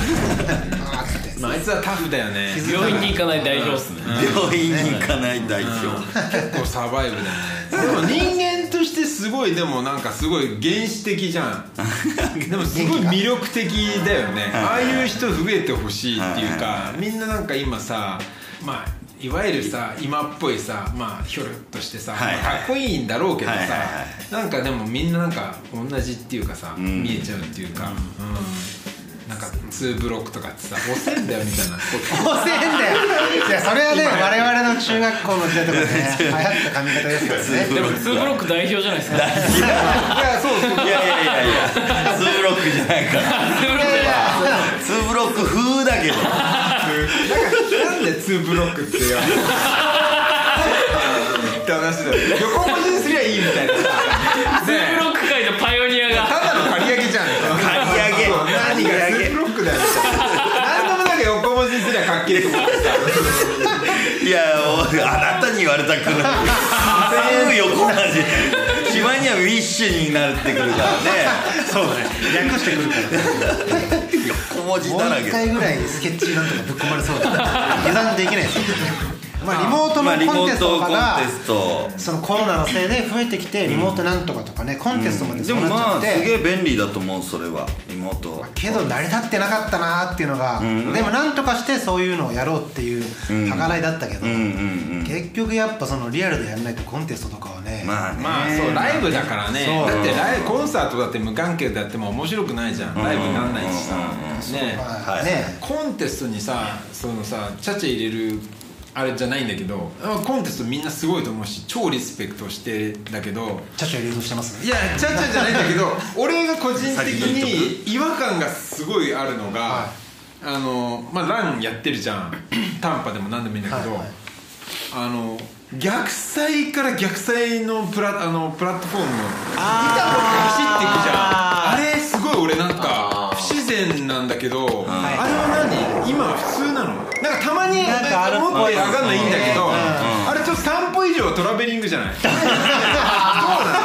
あーってまああいつはタフだよね。病院に行かない代表っすね。病院に行かない代表。結構サバイブだよね。でも人間としてすごいでもなんかすごい原始的じゃん。でもすごい魅力的だよね。ああいう人増えてほしいっていうかみんななんか今さまあいわゆるさ今っぽいさまあひょろっとしてさ、はいはい。まあかっこいいんだろうけどさ、はいはいはなんかでもみんななんか同じっていうかさ、ん。見えちゃうっていうか、うんなんか2ブロックとかってさ遅いんだよみたいな。遅えんだよ。いやそれはね我々の中学校の時代とかね 流行った髪型ですからね。でも2ブロック代表じゃないですか。いやそうそう。いやいやいやいや。ツーブロックじゃないから。ツーブロック風だけど。なんで2ブロックって言われるって話だよ。横文字にすりゃいいみたいなさ2ブロック界のパイオニアがただの刈り上げじゃん刈り上げそう何が2ブロックだよみたいな何でもなんか横文字にすりゃかっけえと思ってさいやおあなたに言われたくないすぐ横文字。しまいにはウィッシュになってくるからね。そうだね。略してくるから。横文字もうだらけ。一回ぐらいスケッチなんとかぶっ込まれそうだ油断できないです。よまあリモートのコンテストとかがそのコロナのせいで増えてきてリモートなんとかとかねコンテストまででそうなっちゃもまあって、すげえ便利だと思うそれはリモートけど成り立ってなかったなーっていうのが、ん。でもなんとかしてそういうのをやろうっていう計らいだったけど、うんうんうん。結局やっぱそのリアルでやらないとコンテストとかはね、まあね。まあそうライブだからね。だってライブコンサートだって無観客でやっても面白くないじゃん。ライブになんないしさ。ねまあね。コンテストにさそのさチャチャ入れるあれじゃないんだけどコンテストみんなすごいと思うし超リスペクトしてだけどチャチャ入れようとしてますいやチャチャじゃないんだけど 俺が個人的に違和感がすごいあるのが、はあのまあランやってるじゃん。短波でも何でもいいんだけど、はいはい。あの逆サイから逆サイのプラあのプラットフォームの板持って走っていくじゃん。あれすごい俺なんか不自然なんだけど、あれは何？今普通に。なんかあるっぽい持って上がるのいいんだけど、あれちょっと散歩以上トラベリングじゃない？どうなの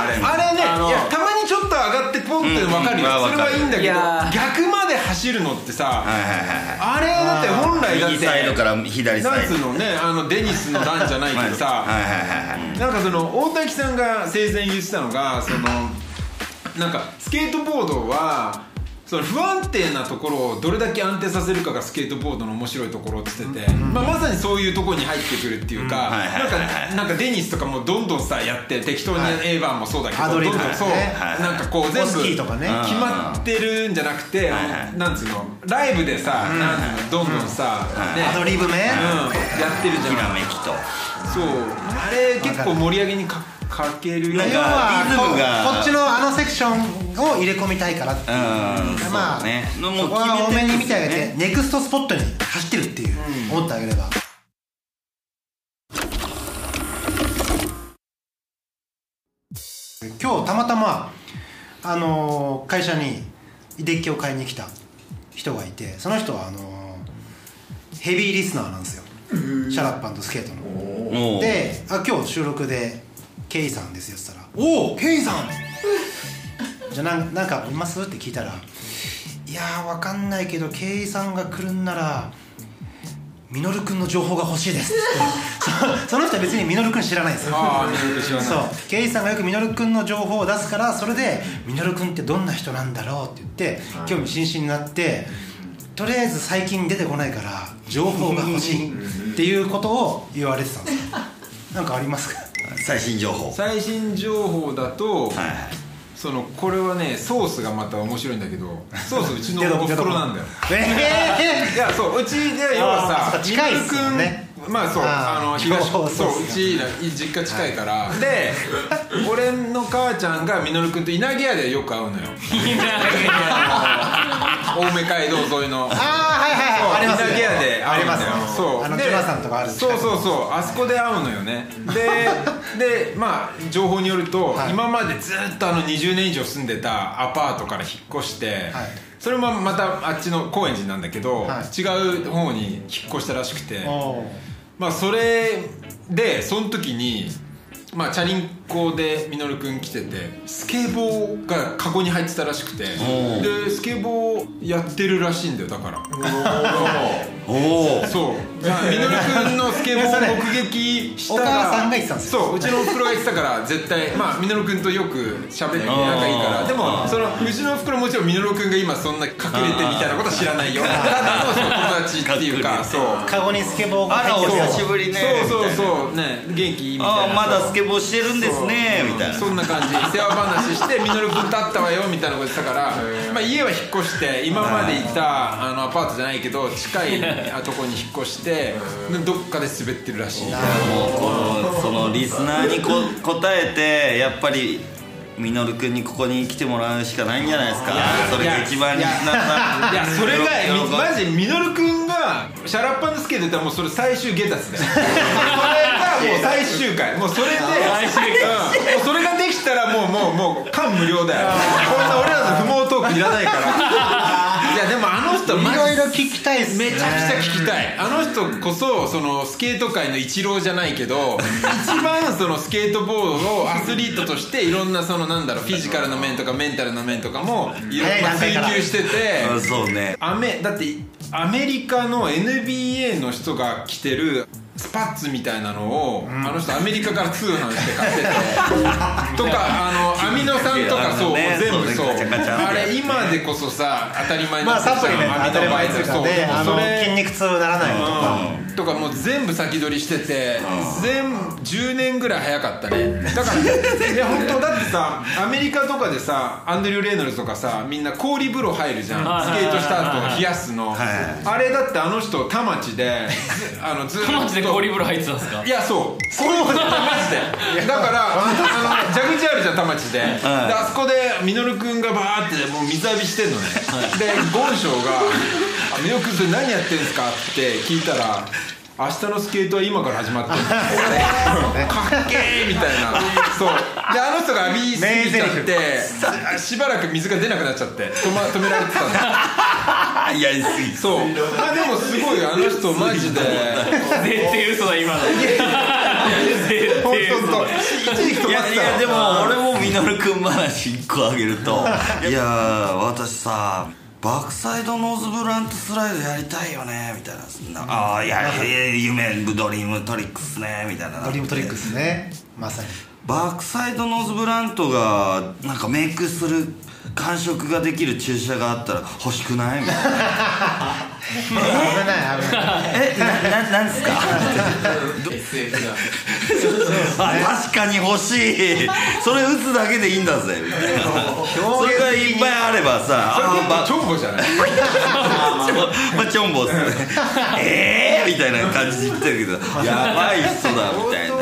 あれ。あれねいやたまにちょっと上がってポンって分かるよ、うんそれはいいんだけど逆まで走るのってさ、はいはいはいはい。あれだって本来だって右サイドから左サイド。のねあのデニスの段じゃないけどさ、はいはいはいはい。なんかその大滝さんが生前言ってたのがそのなんかスケートボードはその不安定なところをどれだけ安定させるかがスケートボードの面白いところって言ってて、まあ、まさにそういうところに入ってくるっていうか、なんかなんかデニスとかもどんどんさやって適当に A 番もそうだけど、どんどんそう、はいなんかこう全部決まってるんじゃなくて、なんつうのライブでさ、なんつうのどんどんさ、ねアドリブね、うん、やってるじゃんひらめきと。そうあれ結構盛り上げにかかけるよなん要はリズムが。ここっちのあのセクションを入れ込みたいからっていう。うんまあそうね。もうそこは多めに見てあげてネクストスポットに走ってるっていう思ってあげれば。今日たまたまあのー会社にデッキを買いに来た人がいてその人はあのーヘビーリスナーなんですよ。シャラップスケートの。であ今日収録で「ケイさんですよ」っつったら「おおケイさん!」じゃあなんなんかいます？って聞いたら「いやーわかんないけどケイさんが来るんならミノルくんの情報が欲しいです」ってそその人は別にミノルくん知らないんです。よああミノル知らない。そう。ケイさんがよくミノルくんの情報を出すからそれでミノルくんってどんな人なんだろうって言って興味津々になってとりあえず最近出てこないから情報が欲しいっていうことを言われてたんですよ。なんかありますか？最新情報。最新情報だと、はいそのこれはねソースがまた面白いんだけどソースうちのおふくろなんだよ。えいやそううちで要はさ近いっすねまあそうあの東そうそうそう。うちら実家近いから、で俺の母ちゃんが稔君と稲毛屋でよく会うのよ。青梅街道沿いの。ああはいはいはい。あります稲毛屋で会うんだよ。ありますね。そう。であのジョナサンとかあるそうそうそう。あそこで会うのよね。で でまあ情報によると、はい。今までずっとあの20年以上住んでたアパートから引っ越して、はい。それもまたあっちの高円寺なんだけど、はい。違う方に引っ越したらしくてまあそれでその時にまあチャリンコでみのるくん来ててスケボーがカゴに入ってたらしくておでスケボーやってるらしいんだよだから。お おそう。じゃあみのるくんのスケボーを目撃したらお母さんが言ってたんですよ。そううちのおふくろが言ってたから絶対まあみのるくんとよく喋って仲いいからでもそのうちのおふくろもちろんみのるくんが今そんな隠れてみたいなことは知らないよ。ただの友達っていうかそうカゴにスケボーが入ってる久しぶりね。そうそうう。そうね元気みたいな。ああまだスケボーしてるんですねみたいな。そんな感じ。世話話して「みのるくんと会ったわよ」みたいなこと言ってたから、まあ、家は引っ越して今までいたあのアパートじゃないけど近いとこに引っ越してでどっかで滑ってるらしい。もうこのそのリスナーにこ答えてやっぱりみのるくんにここに来てもらうしかないんじゃないですか？それが一番リスナーさんいやそれがマジでみのるくんがシャラッパのスケート言ったらもうそれ最終下達だよ。それがもう最終回。もうそれでうん。もうそれができたらもうもうもう感無量だよ。こんな俺らの不毛トークいらないから人いろいろ聞きたいっすね。めちゃくちゃ聞きたい。あの人こそそのスケート界のイチローじゃないけど 一番そのスケートボードをアスリートとしていろんなそのなんだろうフィジカルな面とかメンタルな面とかもいろ早いまあ追求しててうんそうね。アメだってアメリカの NBA の人が着てるスパッツみたいなのを、あの人アメリカから通販して買ってて。とかあのアミノ酸とかそう、ね。全部そう。ねあれ今でこそさ当たり前にまあサプリメント当たり前とかであのそうそれ筋肉痛ならないとか。うん。とかもう全部先取りしてて全部10年ぐらい早かったね。だから いや本当だってさアメリカとかでさアンドリュー・レイノルズとかさみんな氷風呂入るじゃん。はい。スケートした後冷やすの。はい。あれだってあの人田町でずあのずっと田町で氷風呂入ってたんですか？いやそう。そうマジで。だからあの蛇口あるじゃん田町で,、であそこでみのるくんがバーってもう水浴びしてんのね、でゴンショウが「あみのるくんそれ何やってんすか?」って聞いたら「明日のスケートは今から始まってる 」かっけーみたいなそう。であの人が浴びすぎちゃってしばらく水が出なくなっちゃって止,、ま、止められてたんだ。やりすぎ。そう。まあでもすごいあの人マジで。絶対嘘だ今の。いやいやでも俺もみのるくん話1個あげると。いや。ー私さ backside noseblunt slide やりたいよねみたいな。ああいやいや夢 dream tricks ねみたいな。 dream tricks ね。まさに backside noseblunt がなんかメイクする感触ができる注射があったら欲しくないみたいな。危ない危ないえなななんですか？あ確かに欲しい。それ打つだけでいいんだぜみたいな。それがいっぱいあればさあばチョンボじゃないまあチョンボっすねええー、みたいな感じで言ってるけどやばい人だみたいな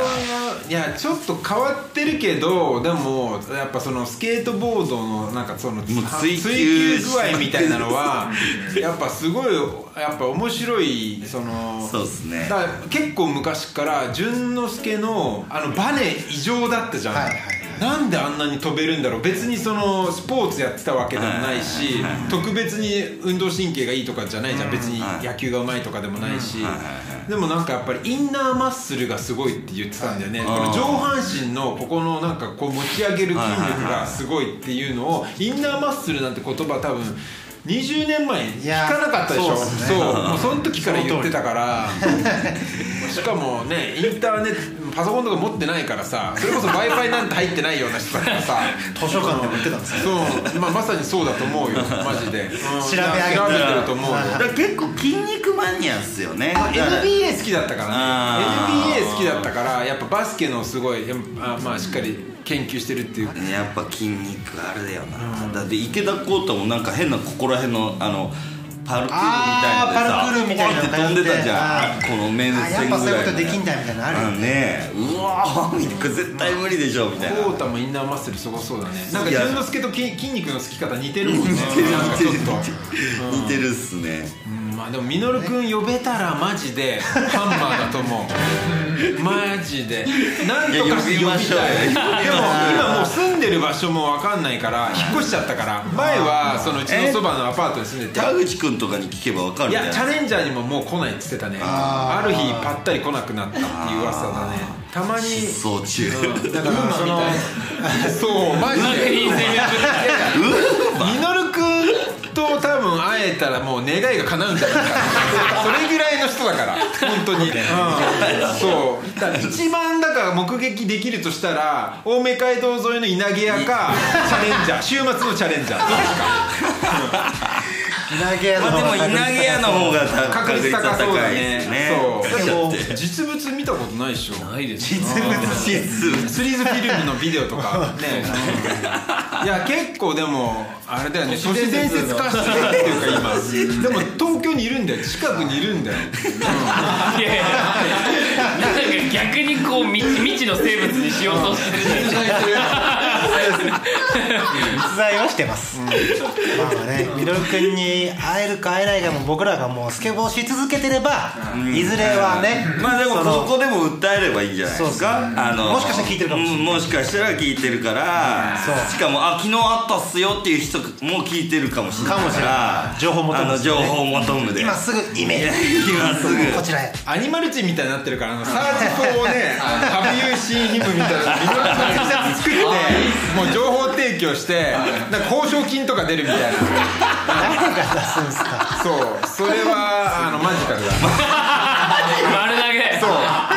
いやちょっと変わってるけどでもやっぱそのスケートボードのなんかその追求具合みたいなのは やっぱすごいやっぱ面白いそのそうっすね。結構昔から淳之介のあのバネ異常だったじゃん、はいはいはいなんであんなに飛べるんだろう。別にそのスポーツやってたわけでもないし特別に運動神経がいいとかじゃないじゃん。別にはい野球がうまいとかでもないし。でもなんかやっぱりインナーマッスルがすごいって言ってたんだよね、はい。この上半身のここのなんかこう持ち上げる筋力がすごいっていうのをインナーマッスルなんて言葉多分20年前聞かなかったでしょ。そうね。もうその時から言ってたから。しかもねインターネットパソコンとか持ってないからさそれこそ w i f i なんて入ってないような人だからさ。図書館でも売ってたんですよそう、まあ、まさにそうだと思うよ。マジで。調べ上げてる。と思うよ。だから結構筋肉マニアっすよね。NBA 好きだったからね。NBA 好きだったからやっぱバスケのすごいやっぱあまあしっかり研究してるっていう。やっぱ筋肉あるよな、だって池田浩太もなんか変なここら辺のあのパルクールみたいなさパルクールみたいな飛んでたじゃあんこの面あやっぱそういうことできんだみたいなのあるよねね。うわーみたいなこれ絶対無理でしょみたいな。コウタもインナーマッスルすごそうだね。なんか淳之介と筋筋肉のつき方似てるもんね。似てる。似てるっすね。うんまあでもミノルくん呼べたらマジでハンマーだと思う。マジで。なんとかして呼びたい。いや呼びましょうよ。でも今もう住んでる場所も分かんないから 引っ越しちゃったから前はそのうちのそばのアパートに住んでて。田口君とかに聞けばわかるいやチャレンジャーにももう来ないっつってたね。ある日ぱったり来なくなったっていう噂だね。たまに。失踪中。だからそのそうマジで。うまくいい戦 ミノルくんと多分会えたらもう願いが叶うんじゃないかな。それぐらいの人だから。本当に、うん、そう。一番だから目撃できるとしたら青梅街道沿いの稲毛屋かチャレンジャー。週末のチャレンジャー。どうですか稲毛屋のまあでも稲毛屋の方が確率高そうだね。そう。だって実物見たことないでしょ。ないです実物。実物スリーズフィルムのビデオとか。ねいや結構でもあれだよね都市伝説化してるっていうか今。でも東京にいるんだよ。近くにいるんだよ。いやいやなんか逆にこう未未知の生物にしようとしてる。じゃない実在はしてます、まあまあねミドル君に会えるか会えないかも僕らがもうスケボーし続けてれば、いずれはねまあでもそのここでも訴えればいいんじゃないですか？そうですね。あのもしかしたら聞いてるかもしれない。うんもしかしたら聞いてるからしかもあ昨日あったっすよっていう人も聞いてるかもしれないかもしれない。情報求むあの情報求むで。今すぐイメージ。今すぐ。こちらへ。アニマルチンみたいになってるからあのサーチ法をねハビユーシンヒムみたいなミノルの T シャツ作ってもう情報提供してなんか報奨金とか出るみたいな。誰が出すんすか？そう。それはあのマジカルだ。丸投げ。そう。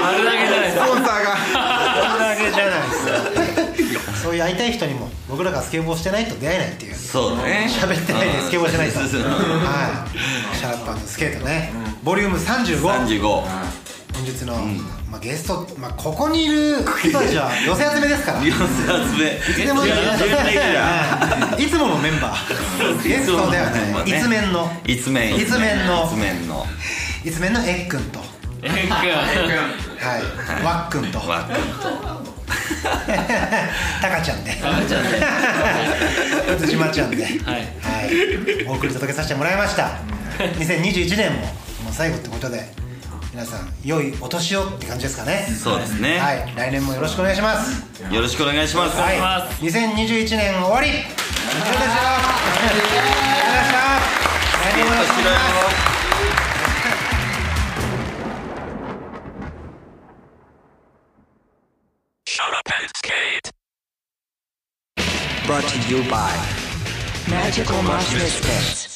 丸投げじゃないですスポンサーが。これだけじゃないですか。そういう会いたい人にも僕らがスケボーしてないと出会えないっていう。そうだね。喋ってないでスケボーしてないとはい。シャープスケートね。ボリューム35 35本日の、まあ、ゲスト、まあ、ここにいる人たちは 寄せ集めですから。寄せ集め。いつでもいつものメンバー。ゲストではないいつ面のーいつめんいつめんの。いつめんの。いつ面のえっくんと。えっくんはい。わっくんと。わっくんと。たかちゃんで。タカちゃんねうつじまちゃんで。はい。はい、お送り届けさせてもらいました。2021年ももう最後ってことで皆さん良いお年をって感じですかね。そうですね。はい。来年もよろしくお願いします。よろしくお願いします。はい。ます2021年終わり以上ですよあり。がとうございました来年もよろしくお願いします。Shut up and skate. Brought to you by Magical Mushroom Biscuits.